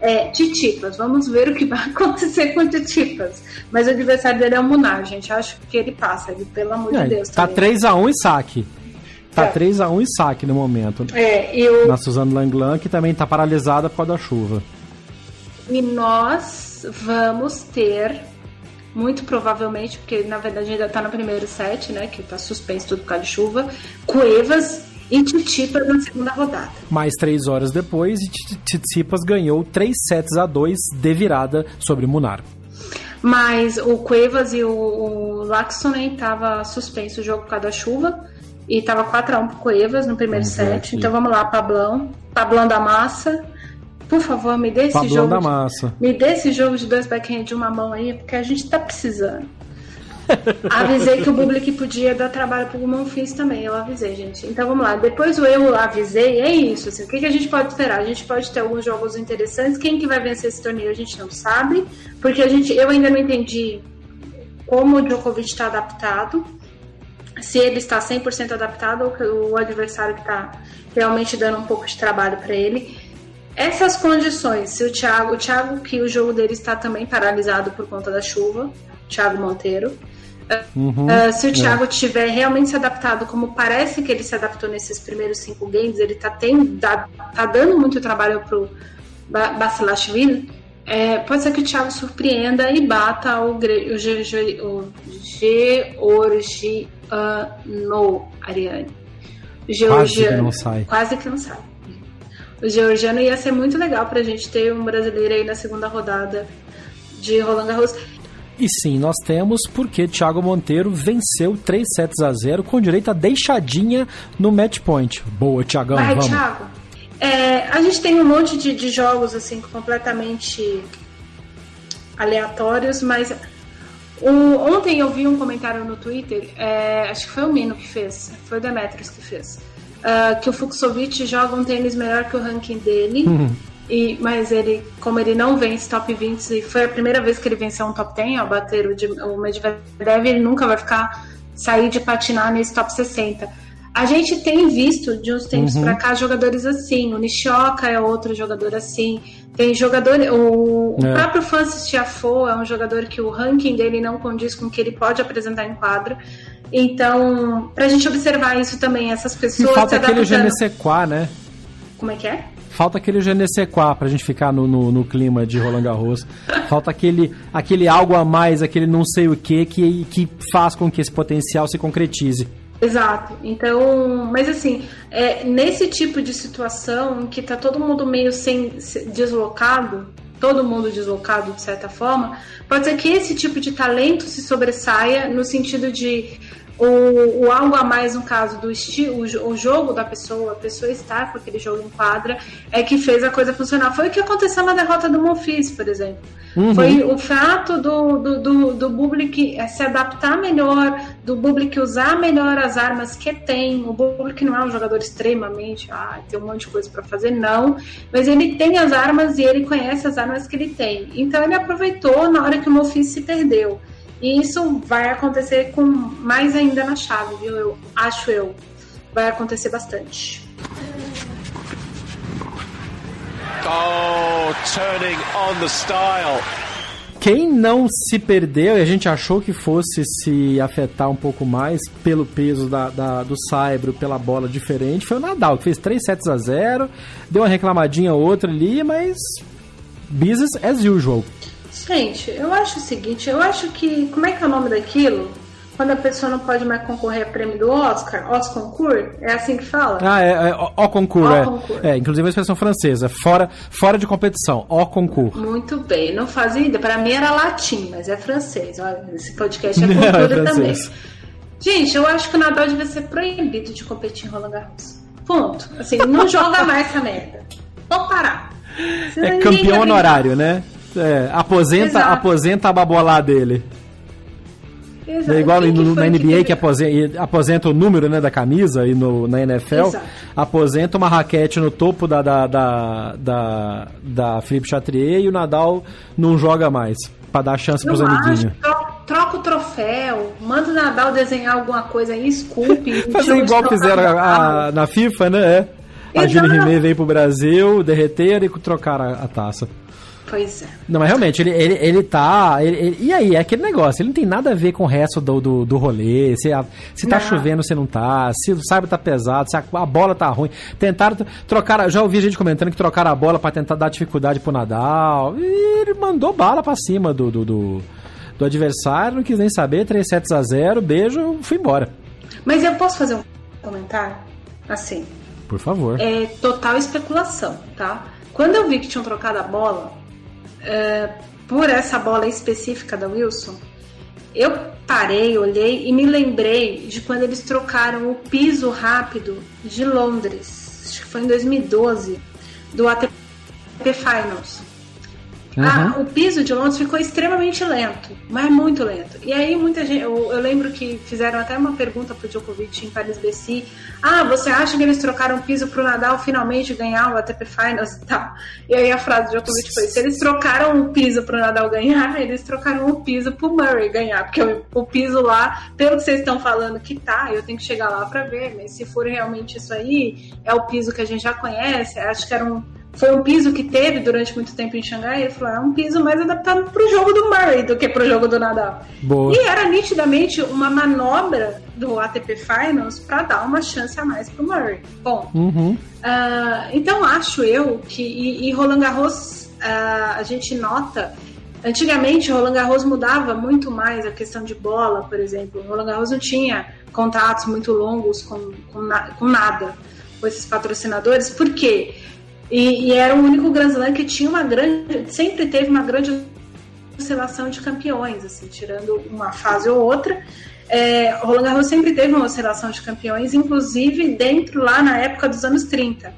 É, Titipas, vamos ver o que vai acontecer com o Titipas. Mas o adversário dele é o Munar, gente. Acho que ele passa, ele, pelo amor é, de Deus. Tá 3x1 e saque. Tá é. 3x1 e saque no momento. É, eu... Na Suzanne Langlan, que também tá paralisada por causa da chuva. E nós vamos ter muito provavelmente, porque na verdade ainda tá no primeiro set, né? Que tá suspenso tudo por causa de chuva. Cuevas e Titipas na segunda rodada. Mais três horas depois, Tsitsipas ganhou 3 sets a 2 de virada sobre Munar. Mas o Cuevas e o, o Laxonen tava suspenso o jogo por causa da chuva. E tava 4x1 pro Cuevas no primeiro vamos set. Então vamos lá, Pablão. Pablão da massa. Por favor, me dê esse Pablão jogo. Da massa. De, me dê esse jogo de dois backhand de uma mão aí, porque a gente tá precisando. avisei que o Bublik podia dar trabalho pro Monfils também. Eu avisei, gente. Então vamos lá. Depois o eu avisei, é isso. Assim, o que, que a gente pode esperar? A gente pode ter alguns jogos interessantes. Quem que vai vencer esse torneio a gente não sabe. Porque a gente, eu ainda não entendi como o Djokovic está adaptado. Se ele está 100% adaptado ou o adversário que está realmente dando um pouco de trabalho para ele essas condições, se o Thiago, o Thiago que o jogo dele está também paralisado por conta da chuva, Thiago Monteiro. Uhum, uh, se o Thiago é. tiver realmente se adaptado, como parece que ele se adaptou nesses primeiros cinco games, ele está tá, tá dando muito trabalho pro Basilashvili, é, pode ser que o Thiago surpreenda e bata o, o, o, o Georgiano Ariane. Quase que não sai. Quase que não sai o georgiano ia ser muito legal pra gente ter um brasileiro aí na segunda rodada de Roland Garros. E sim, nós temos porque Thiago Monteiro venceu 3 sets a 0 com direito a deixadinha no match point. Boa, Thiagão, Vai, vamos. Thiago. É, a gente tem um monte de, de jogos assim completamente aleatórios, mas ontem eu vi um comentário no Twitter, é, acho que foi o Mino que fez, foi o Demetrius que fez uh, que o Fuxovic joga um tênis melhor que o ranking dele. Uhum. E, mas ele, como ele não vence top 20 e foi a primeira vez que ele venceu um top 10 ao bater o, o Medvedev, ele nunca vai ficar sair de patinar nesse top 60. A gente tem visto de uns tempos uhum. para cá jogadores assim. O Nishioka é outro jogador assim. Tem jogador. O, é. o próprio Francis Tiafoe é um jogador que o ranking dele não condiz com o que ele pode apresentar em quadro. Então, pra gente observar isso também, essas pessoas. E falta aquele Genesequá, né? Como é que é? Falta aquele Genesequá pra gente ficar no, no, no, clima de Roland Garros. Falta aquele, aquele algo a mais, aquele não sei o que, que que faz com que esse potencial se concretize. Exato. Então, mas assim, é, nesse tipo de situação que tá todo mundo meio sem deslocado, todo mundo deslocado de certa forma, pode ser que esse tipo de talento se sobressaia no sentido de o, o algo a mais no caso do estilo, o, jogo da pessoa, a pessoa estar com aquele jogo em quadra, é que fez a coisa funcionar. Foi o que aconteceu na derrota do Monfils, por exemplo. Uhum. Foi o fato do, do, do, do Bublik se adaptar melhor, do Bublik usar melhor as armas que tem. O Bublik não é um jogador extremamente, ah, tem um monte de coisa para fazer, não. Mas ele tem as armas e ele conhece as armas que ele tem. Então ele aproveitou na hora que o Monfils se perdeu. E isso vai acontecer com mais ainda na chave, viu? Eu acho eu. Vai acontecer bastante. Oh, turning on the style. Quem não se perdeu e a gente achou que fosse se afetar um pouco mais pelo peso da, da, do Saibro, pela bola diferente, foi o Nadal, que fez 3 sets a 0, deu uma reclamadinha outra ali, mas business as usual. Gente, eu acho o seguinte, eu acho que. Como é que é o nome daquilo? Quando a pessoa não pode mais concorrer a prêmio do Oscar, Oscar Concours, é assim que fala? Ah, é, é o Concours, é. Concours. é. Inclusive a expressão francesa, fora, fora de competição, o Concours. Muito bem, não fazia ideia. Para mim era latim, mas é francês. Olha, esse podcast é cultura é também. Gente, eu acho que o Nadal devia ser proibido de competir em Roland Garros. Ponto. Assim, não joga mais essa merda. Vou parar. Senão é campeão honorário, né? É, aposenta, aposenta a babolá dele. Exato. É igual no, na NBA que, que aposenta, aposenta, o número né, da camisa e no, na NFL Exato. aposenta uma raquete no topo da, da, da, da, da Philippe Chatrier e o Nadal não joga mais para dar chance para os amiguinhos. Troca o troféu, manda o Nadal desenhar alguma coisa aí, esculpe. Fazer igual fizeram a, a, na FIFA, né? É. A Julie Rimet veio pro Brasil, derreteram e trocaram a, a taça. Pois é. Não, mas realmente, ele, ele, ele tá. Ele, ele, e aí, é aquele negócio, ele não tem nada a ver com o resto do, do, do rolê. Se, a, se tá não. chovendo, se não tá. Se o saibro tá pesado, se a, a, bola tá ruim. Tentaram trocar. Já ouvi gente comentando que trocaram a bola para tentar dar dificuldade pro Nadal. E ele mandou bala para cima do, do, do, do, adversário, não quis nem saber. 3 sets a 0, beijo, fui embora. Mas eu posso fazer um comentário? Assim. Por favor. É total especulação, tá? Quando eu vi que tinham trocado a bola, é, por essa bola específica da Wilson, eu parei, olhei e me lembrei de quando eles trocaram o piso rápido de Londres, acho que foi em 2012, do ATP Finals. Uhum. Ah, o piso de Londres ficou extremamente lento, mas muito lento. E aí muita gente, eu, eu lembro que fizeram até uma pergunta pro Djokovic em Paris BC. Ah, você acha que eles trocaram o piso pro Nadal finalmente ganhar o ATP Finals e tal? E aí a frase do Djokovic foi: se eles trocaram o piso pro Nadal ganhar, eles trocaram o piso pro Murray ganhar, porque o, o piso lá, pelo que vocês estão falando que tá, eu tenho que chegar lá para ver, mas se for realmente isso aí, é o piso que a gente já conhece, acho que era um foi um piso que teve durante muito tempo em Xangai. Ele falou: é um piso mais adaptado para o jogo do Murray do que para o jogo do Nadal. Boa. E era nitidamente uma manobra do ATP Finals para dar uma chance a mais para o Murray. Bom, uhum. uh, então acho eu que. E, e Roland Garros, uh, a gente nota. Antigamente, Roland Garros mudava muito mais a questão de bola, por exemplo. Roland Garros não tinha contatos muito longos com, com, na, com nada com esses patrocinadores. Por quê? E, e, era o único Grand Slam que tinha uma grande, sempre teve uma grande oscilação de campeões, assim, tirando uma fase ou outra. É, Roland Garros sempre teve uma oscilação de campeões, inclusive dentro lá na época dos anos 30.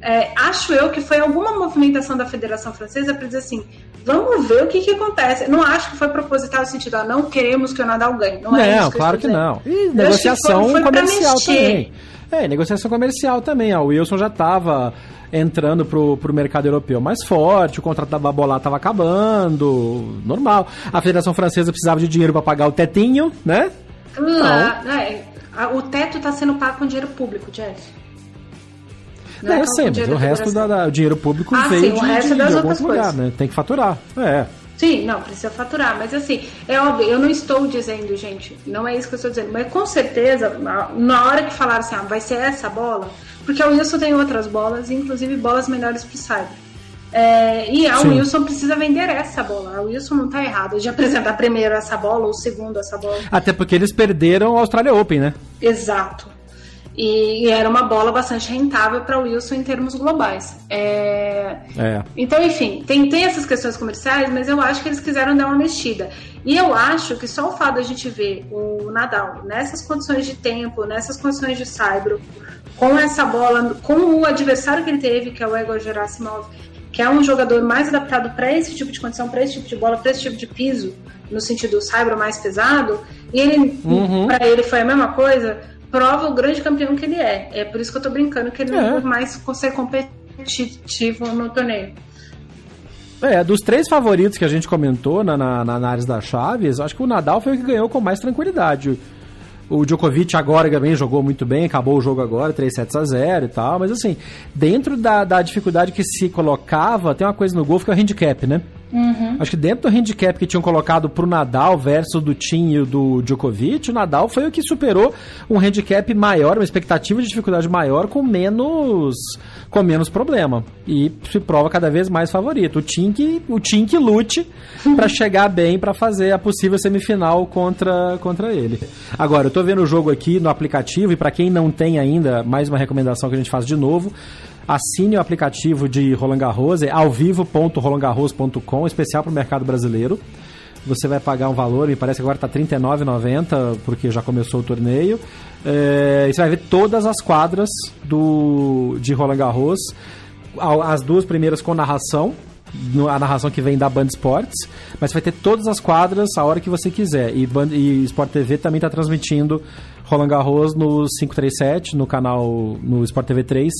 É, acho eu que foi alguma movimentação da Federação Francesa para dizer assim: vamos ver o que, que acontece. Não acho que foi proposital no sentido, ah, não queremos que o Nadal ganhe. Não, não é isso claro que não. E negociação foi, foi comercial também. É, negociação comercial também. A Wilson já estava entrando pro, pro mercado europeu mais forte, o contrato da Babolá estava acabando, normal. A Federação Francesa precisava de dinheiro para pagar o tetinho, né? Não, é, o teto está sendo pago com dinheiro público, Jeff. Não, é eu sei, mas o resto da, da, o dinheiro público ah, veio sim, de, de, de algum lugar, né? Tem que faturar. É. Sim, não, precisa faturar. Mas assim, é óbvio, eu não estou dizendo, gente, não é isso que eu estou dizendo, mas com certeza, na hora que falaram assim, ah, vai ser essa bola, porque a Wilson tem outras bolas, inclusive bolas melhores para o Cyber. É, e a Sim. Wilson precisa vender essa bola. A Wilson não está errada de apresentar primeiro essa bola ou segundo essa bola. Até porque eles perderam o Australia Open, né? Exato. E, e era uma bola bastante rentável para o Wilson em termos globais. É... É. Então, enfim, tem, tem essas questões comerciais, mas eu acho que eles quiseram dar uma mexida. E eu acho que só o fato da gente ver o Nadal nessas condições de tempo, nessas condições de saibro, com essa bola, com o adversário que ele teve, que é o Igor Gerasimov, que é um jogador mais adaptado para esse tipo de condição, para esse tipo de bola, para esse tipo de piso, no sentido do saibro mais pesado, e ele, uhum. para ele foi a mesma coisa prova o grande campeão que ele é. É por isso que eu tô brincando que ele é. não mais consegue competitivo no torneio. É, dos três favoritos que a gente comentou na, na, na análise da Chaves, acho que o Nadal foi o que ganhou com mais tranquilidade. O Djokovic agora também jogou muito bem, acabou o jogo agora, 3 sets a 0 e tal, mas assim, dentro da, da dificuldade que se colocava, tem uma coisa no golfe que é o handicap, né? Uhum. Acho que dentro do handicap que tinham colocado pro Nadal versus do Tim e do Djokovic, o Nadal foi o que superou um handicap maior, uma expectativa de dificuldade maior com menos com menos problema e se prova cada vez mais favorito. O Tim que, o Tim que lute para chegar bem para fazer a possível semifinal contra, contra ele. Agora, eu tô vendo o jogo aqui no aplicativo e para quem não tem ainda, mais uma recomendação que a gente faz de novo, Assine o aplicativo de Roland Garros, é alvivo.rolandgarros.com, especial para o mercado brasileiro. Você vai pagar um valor, me parece que agora está R$ 39,90, porque já começou o torneio. É, e você vai ver todas as quadras do, de Roland Garros, as duas primeiras com narração, a narração que vem da Band Sports, mas vai ter todas as quadras a hora que você quiser. E, Band, e Sport TV também está transmitindo Roland Garros no 537, no canal no Sport TV 3,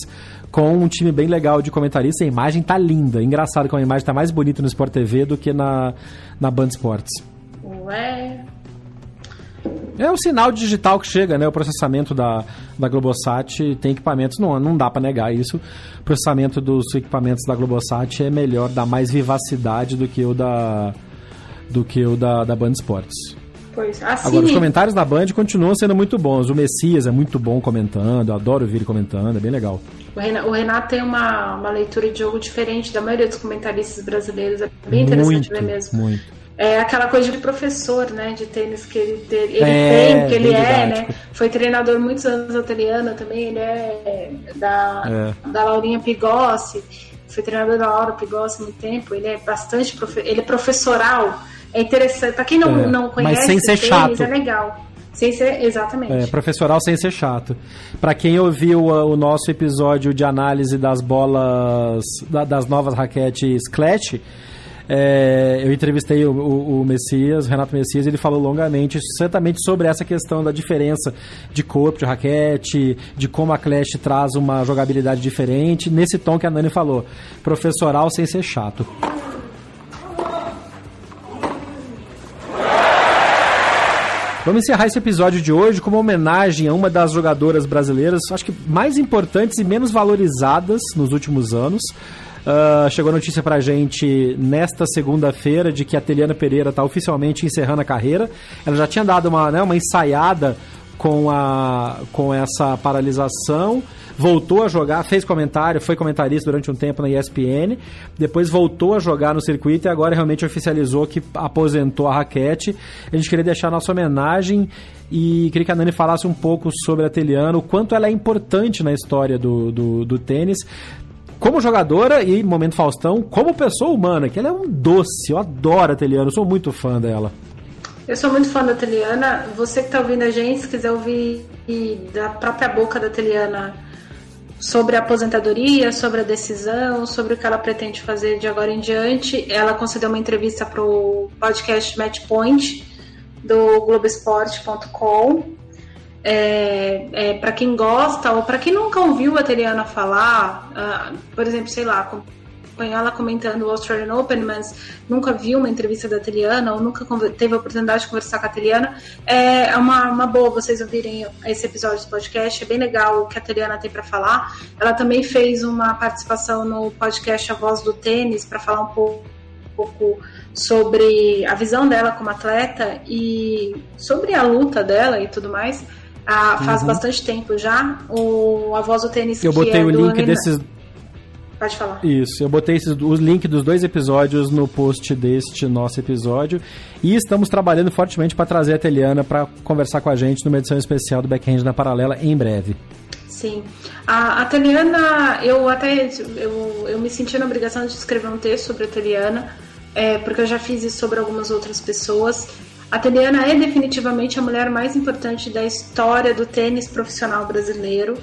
com um time bem legal de comentarista. A imagem tá linda. Engraçado que a imagem tá mais bonita no Sport TV do que na, na Band Sports. Ué. É o sinal digital que chega, né? O processamento da, da Globosat tem equipamentos, não, não dá para negar isso. O processamento dos equipamentos da Globosat é melhor, dá mais vivacidade do que o da do que o da, da Band Sports. Pois, assim... Agora, os comentários da Band continuam sendo muito bons. O Messias é muito bom comentando, eu adoro ouvir ele comentando, é bem legal. O Renato, o Renato tem uma, uma leitura de jogo diferente da maioria dos comentaristas brasileiros, é bem interessante muito, ver mesmo. Muito. É aquela coisa de professor, né, de tênis que ele, ele é, tem, que ele é, né? Foi treinador muitos anos da Teliana também, ele é da, é. da Laurinha Pigossi, foi treinador da Laura Pigossi há muito tempo, ele é bastante, ele é professoral, é interessante. Pra quem não, é, não conhece, mas sem ser tênis, chato. é legal. Sem ser, exatamente. É, professoral sem ser chato. Para quem ouviu o, o, nosso episódio de análise das bolas, da, das novas raquetes Clash, é, eu entrevistei o, o, o, Messias, Renato Messias, e ele falou longamente, certamente sobre essa questão da diferença de corpo de raquete, de como a Clash traz uma jogabilidade diferente, nesse tom que a Nani falou, professoral sem ser chato. Vamos encerrar esse episódio de hoje com uma homenagem a uma das jogadoras brasileiras, acho que mais importantes e menos valorizadas nos últimos anos. Uh, chegou a notícia pra gente nesta segunda-feira de que a Teliana Pereira está oficialmente encerrando a carreira. Ela já tinha dado uma, né, uma ensaiada com, a, com essa paralisação voltou a jogar, fez comentário, foi comentarista durante um tempo na ESPN, depois voltou a jogar no circuito e agora realmente oficializou que aposentou a raquete. A gente queria deixar nossa homenagem e queria que a Nani falasse um pouco sobre a Teliana, o quanto ela é importante na história do, do, do tênis como jogadora e, momento Faustão, como pessoa humana, que ela é um doce. Eu adoro a Teliana, eu sou muito fã dela. Eu sou muito fã da Teliana. Você que está ouvindo a gente, se quiser ouvir da própria boca da Teliana sobre a aposentadoria, sobre a decisão, sobre o que ela pretende fazer de agora em diante. Ela concedeu uma entrevista para o podcast Matchpoint do Globoesporte.com. É, é, para quem gosta ou para quem nunca ouviu a Teriana falar, uh, por exemplo, sei lá, acompanhou ela comentando o Australian Open, mas nunca viu uma entrevista da Teliana ou nunca teve a oportunidade de conversar com a Teliana, é uma, uma boa vocês ouvirem esse episódio do podcast. É bem legal o que a Teliana tem para falar. Ela também fez uma participação no podcast A Voz do Tênis para falar um pouco, um pouco sobre a visão dela como atleta e sobre a luta dela e tudo mais. Ah, faz uhum. bastante tempo já. O A Voz do Tênis Eu botei é o link desses Pode falar. Isso, eu botei esses, os links dos dois episódios no post deste nosso episódio. E estamos trabalhando fortemente para trazer a Teliana para conversar com a gente numa edição especial do Backhand na Paralela em breve. Sim. A, a Teliana, eu até eu, eu me senti na obrigação de escrever um texto sobre a Teliana, é, porque eu já fiz isso sobre algumas outras pessoas. A Teliana é definitivamente a mulher mais importante da história do tênis profissional brasileiro.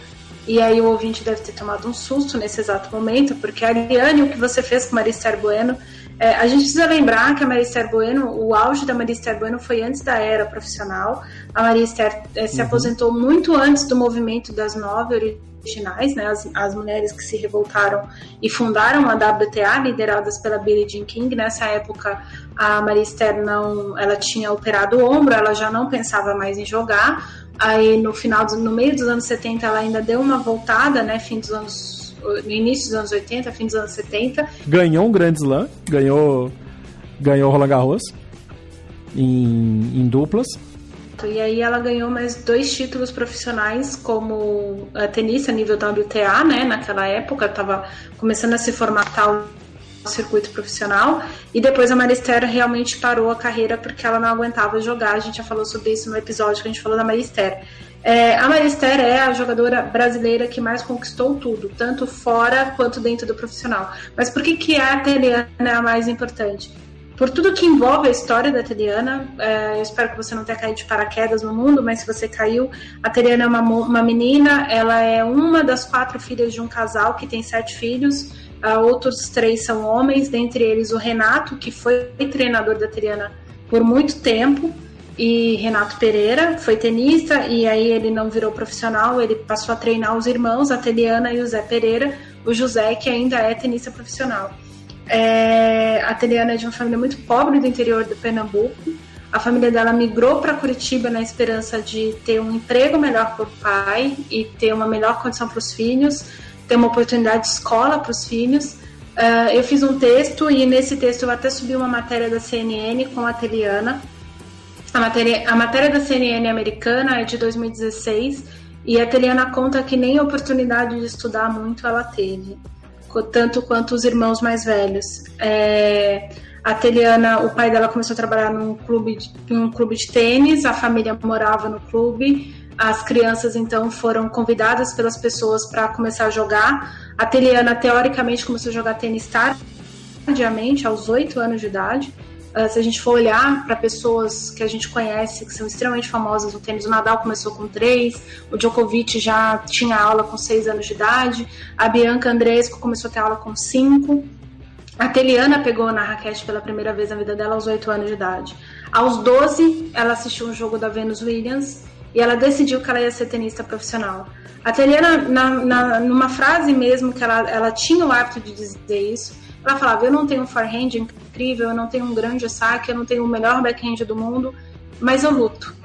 E aí o ouvinte deve ter tomado um susto nesse exato momento, porque a Ariane, o que você fez com Marister Bueno, é, a gente precisa lembrar que a Marister Bueno, o auge da Marister Bueno foi antes da era profissional. A Marister é, se uhum. aposentou muito antes do movimento das nove originais, né, as, as mulheres que se revoltaram e fundaram a WTA, lideradas pela Billie Jean King. Nessa época, a Marister não, ela tinha operado o ombro, ela já não pensava mais em jogar. Aí no final, no meio dos anos 70, ela ainda deu uma voltada, né? Fim dos anos. No início dos anos 80, fim dos anos 70. Ganhou um grande slam, ganhou. Ganhou Roland Garros em, em duplas. E aí ela ganhou mais dois títulos profissionais como tenista nível WTA, né? Naquela época estava começando a se formatar circuito profissional. E depois a Maristera realmente parou a carreira porque ela não aguentava jogar. A gente já falou sobre isso no episódio que a gente falou da Maristera. É, a Maristera é a jogadora brasileira que mais conquistou tudo, tanto fora quanto dentro do profissional. Mas por que, que a Teliana é a mais importante? Por tudo que envolve a história da Teliana, é, eu espero que você não tenha caído de paraquedas no mundo, mas se você caiu, a Teliana é uma, uma menina, ela é uma das quatro filhas de um casal que tem sete filhos. Uh, outros três são homens, dentre eles o Renato, que foi treinador da Triana por muito tempo, e Renato Pereira foi tenista, e aí ele não virou profissional, ele passou a treinar os irmãos, a Teliana e o Zé Pereira, o José, que ainda é tenista profissional. É, a Teliana é de uma família muito pobre do interior do Pernambuco. A família dela migrou para Curitiba na esperança de ter um emprego melhor para o pai e ter uma melhor condição para os filhos ter uma oportunidade de escola para os filhos. Uh, eu fiz um texto e nesse texto eu até subi uma matéria da CNN com a Teliana. A matéria, a matéria da CNN americana é de 2016 e a Teliana conta que nem oportunidade de estudar muito ela teve, tanto quanto os irmãos mais velhos. É, a Teliana, o pai dela começou a trabalhar num clube, de, num clube de tênis, a família morava no clube as crianças então foram convidadas pelas pessoas para começar a jogar. A Teliana teoricamente começou a jogar tênis tardiamente, aos 8 anos de idade. Uh, se a gente for olhar para pessoas que a gente conhece, que são extremamente famosas no tênis, o Nadal começou com 3, o Djokovic já tinha aula com 6 anos de idade, a Bianca Andresco começou a ter aula com 5. A Teliana pegou na raquete pela primeira vez na vida dela aos 8 anos de idade. Aos 12, ela assistiu um jogo da Venus Williams e ela decidiu que ela ia ser tenista profissional. A Teliana, na, na, numa frase mesmo, que ela, ela tinha o hábito de dizer isso, ela falava: Eu não tenho um forehand incrível, eu não tenho um grande saque, eu não tenho o melhor backhand do mundo, mas eu luto.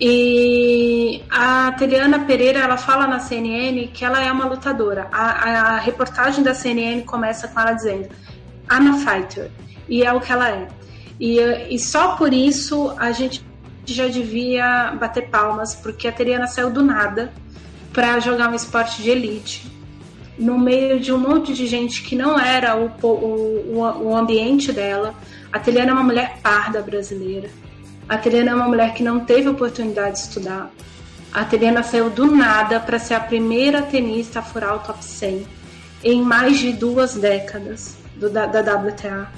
E a Teliana Pereira ela fala na CNN que ela é uma lutadora. A, a, a reportagem da CNN começa com ela dizendo: I'm a fighter. E é o que ela é. E, e só por isso a gente já devia bater palmas, porque a Teriana saiu do nada para jogar um esporte de elite, no meio de um monte de gente que não era o, o, o ambiente dela. A Teriana é uma mulher parda brasileira. A Teriana é uma mulher que não teve oportunidade de estudar. A Teriana saiu do nada para ser a primeira tenista a furar o top 100 em mais de duas décadas do, da, da WTA.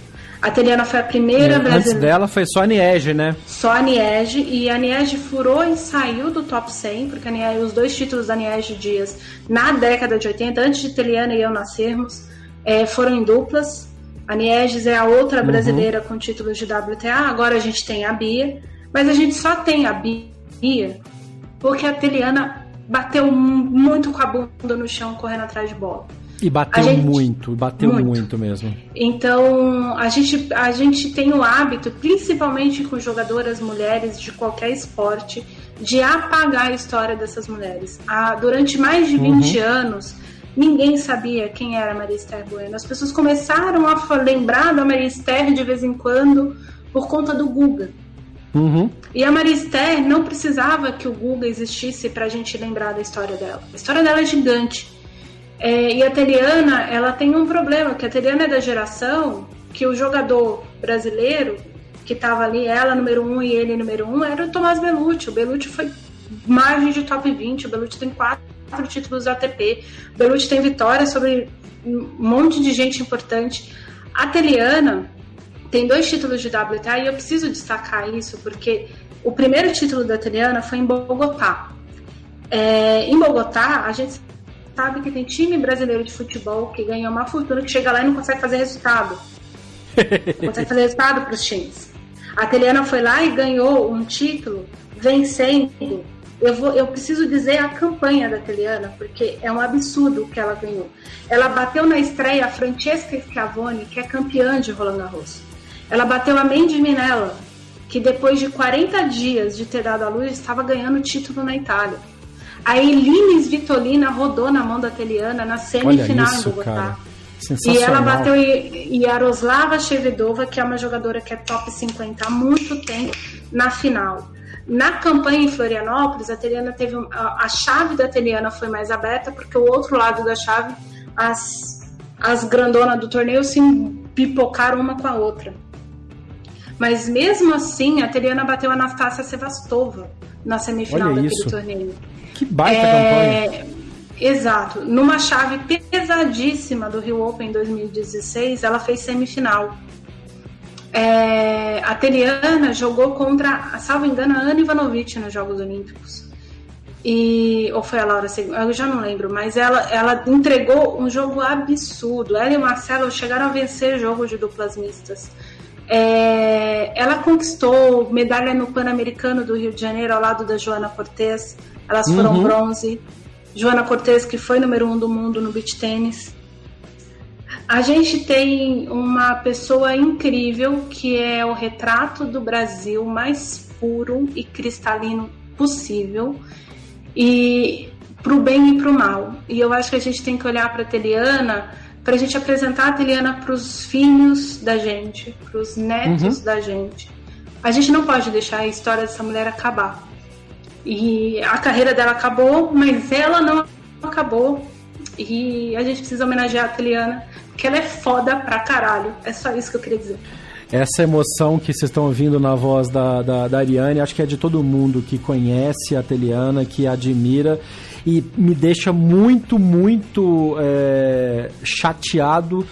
A Teliana foi a primeira Antes brasileira. dela foi só a Niege, né? Só a Niege, e a Niege furou e saiu do top 100, porque a Niege, os dois títulos da Niege Dias na década de 80, antes de Teliana e eu nascermos, é, foram em duplas. A Nieges é a outra brasileira com títulos de WTA, agora a gente tem a Bia, mas a gente só tem a Bia porque a Teliana bateu muito com a bunda no chão correndo atrás de bola. E bateu gente- muito, bateu muito. muito. mesmo. Então, a gente, a gente tem o hábito, principalmente com jogadoras mulheres de qualquer esporte, de apagar a história dessas mulheres. Ah, durante mais de 20 anos, ninguém sabia quem era a Maria Esther Bueno. As pessoas começaram a lembrar da Maria Esther de vez em quando por conta do Guga. Uhum. E a Maria Esther não precisava que o Guga existisse para a gente lembrar da história dela. A história dela é gigante. É, e a Teliana, ela tem um problema, que a Teliana é da geração que o jogador brasileiro, que estava ali, ela número um e ele número um, era o Tomás Belucci. O Belucci foi margem de top 20, o Belucci tem quatro títulos ATP, o Belucci tem vitória sobre um monte de gente importante. A Teliana tem dois títulos de WTA e eu preciso destacar isso porque o primeiro título da Teliana foi em Bogotá. É, em Bogotá, a gente sabe que tem time brasileiro de futebol que ganha uma fortuna que chega lá e não consegue fazer resultado. Não consegue fazer resultado para os times. A Teliana foi lá e ganhou um título vencendo. Eu, vou, eu preciso dizer a campanha da Teliana, porque é um absurdo o que ela ganhou. Ela bateu na estreia a Francesca Schiavone, que é campeã de Roland Garros. Ela bateu a Mandy Minella, que depois de 40 dias de ter dado à luz, estava ganhando título na Itália. A Eline Svitolina rodou na mão da Teliana na semifinal em isso, Bogotá. cara. E ela bateu Yaroslava Shevdova, que é uma jogadora que é top 50 há muito tempo, na final. Na campanha em Florianópolis, a Teliana teve um- a, a chave da Teliana foi mais aberta, porque o outro lado da chave, as, as grandonas do torneio se pipocaram uma com a outra. Mas mesmo assim, a Teliana bateu a Anastácia Sevastova na semifinal Olha daquele isso. torneio. Que baita campanha. É, Exato. Numa chave pesadíssima do Rio Open em 2016, ela fez semifinal. É, a Teliana jogou contra, salvo engano, a Ana Ivanovic nos Jogos Olímpicos. E, ou foi a Laura Seg- eu já não lembro, mas ela, ela entregou um jogo absurdo. Ela e o Marcelo chegaram a vencer jogos de duplas mistas. É, ela conquistou medalha no Pan-Americano do Rio de Janeiro ao lado da Joana Cortez. Elas foram Uhum. bronze. Joana Cortez, que foi número um do mundo no beach tênis. A gente tem uma pessoa incrível que é o retrato do Brasil mais puro e cristalino possível e pro bem e pro mal. E eu acho que a gente tem que olhar para a Teliana para a gente apresentar a Teliana para os filhos da gente, para os netos da gente. A gente não pode deixar a história dessa mulher acabar. E a carreira dela acabou, mas ela não acabou. E a gente precisa homenagear a Teliana, porque ela é foda pra caralho. É só isso que eu queria dizer. Essa emoção que vocês estão ouvindo na voz da, da, da Ariane, acho que é de todo mundo que conhece a Teliana, que a admira e me deixa muito, muito é, chateado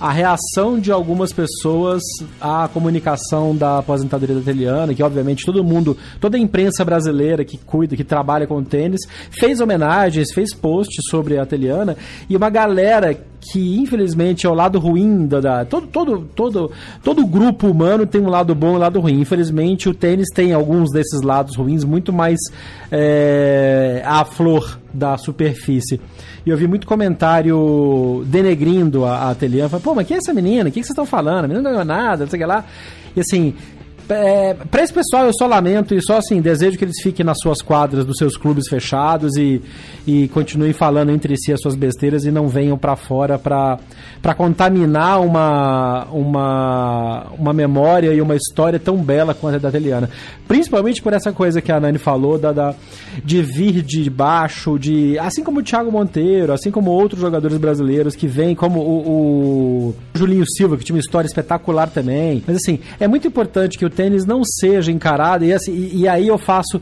a reação de algumas pessoas à comunicação da aposentadoria da Teliana, que obviamente todo mundo, toda a imprensa brasileira que cuida, que trabalha com tênis, fez homenagens, fez posts sobre a Teliana, e uma galera que infelizmente é o lado ruim da, da- todo todo todo todo grupo humano tem um lado bom e um lado ruim. Infelizmente o tênis tem alguns desses lados ruins muito mais é, à flor da superfície. E eu vi muito comentário denegrindo a, a Teliana. Falei, pô, mas quem é essa menina? O que, que vocês estão falando? A menina não ganhou nada, não sei o que lá. E assim, é, para esse pessoal eu só lamento e só assim, desejo que eles fiquem nas suas quadras dos seus clubes fechados e, e continuem falando entre si as suas besteiras e não venham para fora para contaminar uma, uma, uma memória e uma história tão bela quanto a da Teliana. Principalmente por essa coisa que a Nani falou, da, da, de vir de baixo, de assim como o Thiago Monteiro, assim como outros jogadores brasileiros que vêm, como o, o Julinho Silva, que tinha uma história espetacular também. Mas assim, é muito importante que o tênis não seja encarado, e, assim, e, e aí eu faço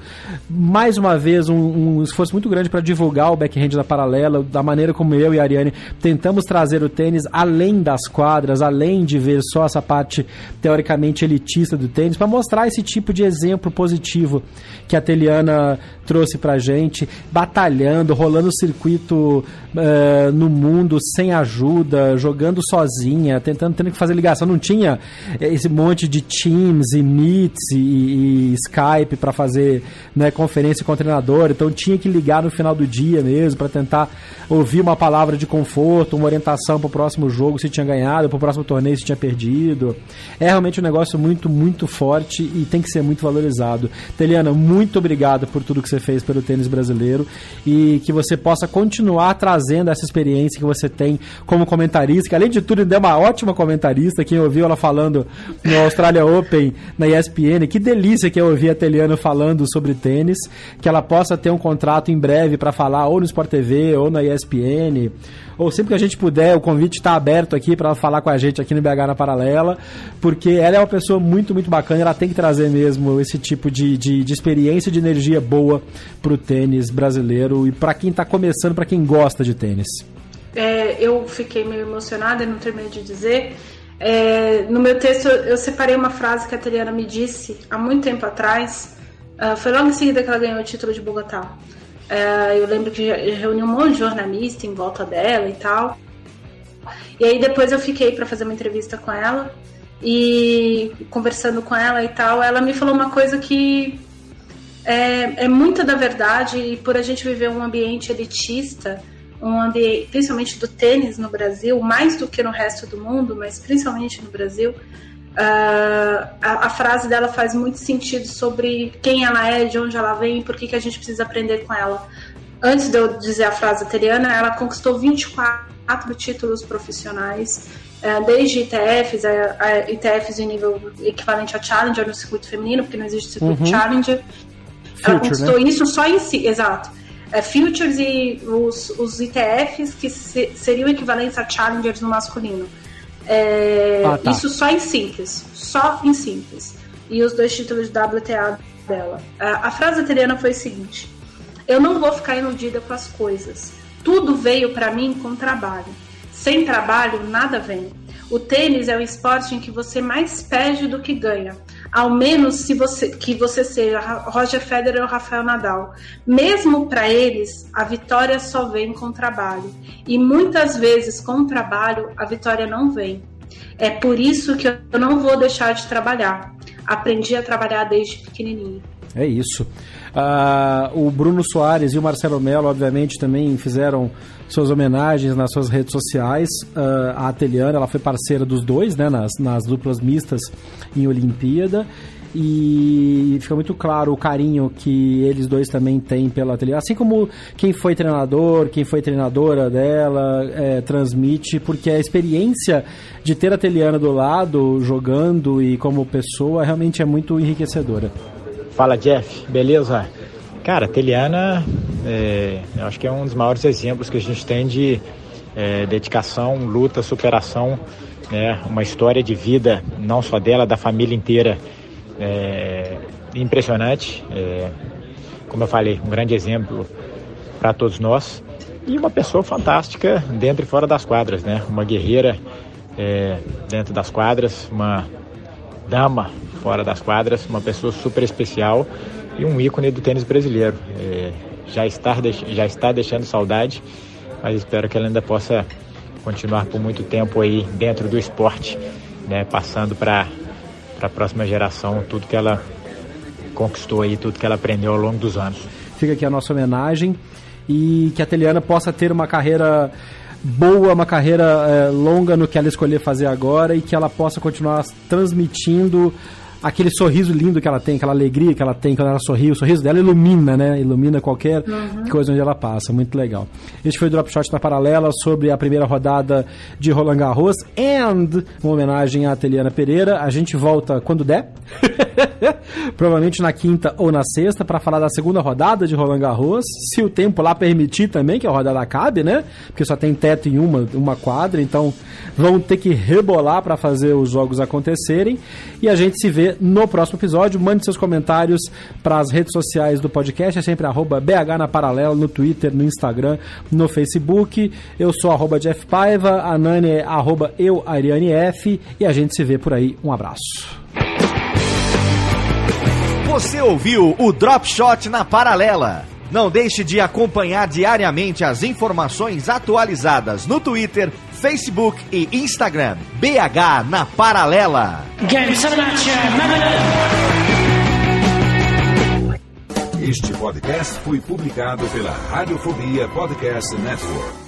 mais uma vez um, um esforço muito grande para divulgar o backhand da paralela, da maneira como eu e a Ariane tentamos trazer o tênis além das quadras, além de ver só essa parte teoricamente elitista do tênis, para mostrar esse tipo de exemplo positivo que a Teliana trouxe pra gente, batalhando, rolando o circuito uh, no mundo sem ajuda, jogando sozinha, tentando tendo que fazer ligação. Não tinha esse monte de Teams e Meets e, e Skype para fazer né, conferência com o treinador, então tinha que ligar no final do dia mesmo para tentar ouvir uma palavra de conforto, uma orientação para o próximo jogo se tinha ganhado, para o próximo torneio se tinha perdido. É realmente um negócio muito, muito forte e tem que ser muito valorizado. Teliana, muito obrigado por tudo que você fez pelo tênis brasileiro e que você possa continuar trazendo essa experiência que você tem como comentarista, que além de tudo é uma ótima comentarista. Quem ouviu ela falando no Australia Open, na ESPN, que delícia que é ouvir a Teliana falando sobre tênis, que ela possa ter um contrato em breve para falar ou no Sport TV ou na ESPN ou sempre que a gente puder, o convite está aberto aqui para falar com a gente aqui no BH na Paralela, porque ela é uma pessoa muito, muito bacana, ela tem que trazer mesmo esse tipo de, de, de experiência, de energia boa para o tênis brasileiro e para quem está começando, para quem gosta de tênis. É, eu fiquei meio emocionada, não terminei de dizer. É, no meu texto, eu separei uma frase que a Teliana me disse há muito tempo atrás. Uh, foi logo em seguida que ela ganhou o título de Bogotá. É, eu lembro que reuni um monte de jornalista em volta dela e tal. E aí depois eu fiquei para fazer uma entrevista com ela e conversando com ela e tal, ela me falou uma coisa que é, é muita da verdade e por a gente viver um ambiente elitista, um ambiente, principalmente do tênis no Brasil, mais do que no resto do mundo, mas principalmente no Brasil, Uh, a, a, frase dela faz muito sentido sobre quem ela é, de onde ela vem e por que, que a gente precisa aprender com ela. Antes de eu dizer a frase italiana, ela conquistou 24 títulos profissionais, uh, desde ITFs, a, a ITFs em nível equivalente a Challenger no circuito feminino, porque não existe circuito uhum. Challenger. Future, ela conquistou né? isso só em si, exato. É, futures e os, os ITFs que se, seriam equivalentes a Challengers no masculino. É, ah, tá. Isso só em simples. Só em simples. E os dois títulos de WTA dela. A, a frase italiana foi a seguinte: Eu não vou ficar iludida com as coisas. Tudo veio para mim com trabalho. Sem trabalho, nada vem. O tênis é o esporte em que você mais perde do que ganha. Ao menos se você que você seja Roger Federer ou Rafael Nadal. Mesmo para eles, a vitória só vem com trabalho. E muitas vezes com o trabalho a vitória não vem. É por isso que eu não vou deixar de trabalhar. Aprendi a trabalhar desde pequenininho. É isso. Uh, o Bruno Soares e o Marcelo Mello, obviamente, também fizeram suas homenagens nas suas redes sociais. Uh, a Ateliana, ela foi parceira dos dois, né, nas, nas duplas mistas em Olimpíada. E fica muito claro o carinho que eles dois também têm pela Ateliana. Assim como quem foi treinador, quem foi treinadora dela, é, transmite, porque a experiência de ter a Ateliana do lado, jogando e como pessoa, realmente é muito enriquecedora. Fala Jeff, beleza? Cara, Teliana, é, eu acho que é um dos maiores exemplos que a gente tem de é, dedicação, luta, superação, né? uma história de vida, não só dela, da família inteira, é, impressionante. É, como eu falei, um grande exemplo para todos nós. E uma pessoa fantástica dentro e fora das quadras, né? Uma guerreira é, dentro das quadras, uma dama fora das quadras, uma pessoa super especial e um ícone do tênis brasileiro. É, já, está, já está deixando saudade, mas espero que ela ainda possa continuar por muito tempo aí dentro do esporte, né, passando para a próxima geração tudo que ela conquistou aí, tudo que ela aprendeu ao longo dos anos. Fica aqui a nossa homenagem e que a Teliana possa ter uma carreira boa, uma carreira é, longa no que ela escolher fazer agora e que ela possa continuar transmitindo aquele sorriso lindo que ela tem, aquela alegria que ela tem quando ela sorri, o sorriso dela ilumina, né? Ilumina qualquer uhum. coisa onde ela passa. Muito legal. Este foi o Drop Shot na Paralela sobre a primeira rodada de Roland Garros and uma homenagem à Teliana Pereira. A gente volta quando der. Provavelmente na quinta ou na sexta para falar da segunda rodada de Roland Garros, se o tempo lá permitir também que a rodada acabe, né? Porque só tem teto em uma, uma quadra, então vão ter que rebolar para fazer os jogos acontecerem. E a gente se vê vê no próximo episódio. Mande seus comentários para as redes sociais do podcast. É sempre arroba BH na Paralela, no Twitter, no Instagram, no Facebook. Eu sou arroba Jeff Paiva, a Nani é arroba eu, Ariane F. E a gente se vê por aí. Um abraço. Você ouviu o Drop Shot na Paralela. Não deixe de acompanhar diariamente as informações atualizadas no Twitter, Facebook e Instagram. BH na Paralela. Este podcast foi publicado pela Radiofobia Podcast Network.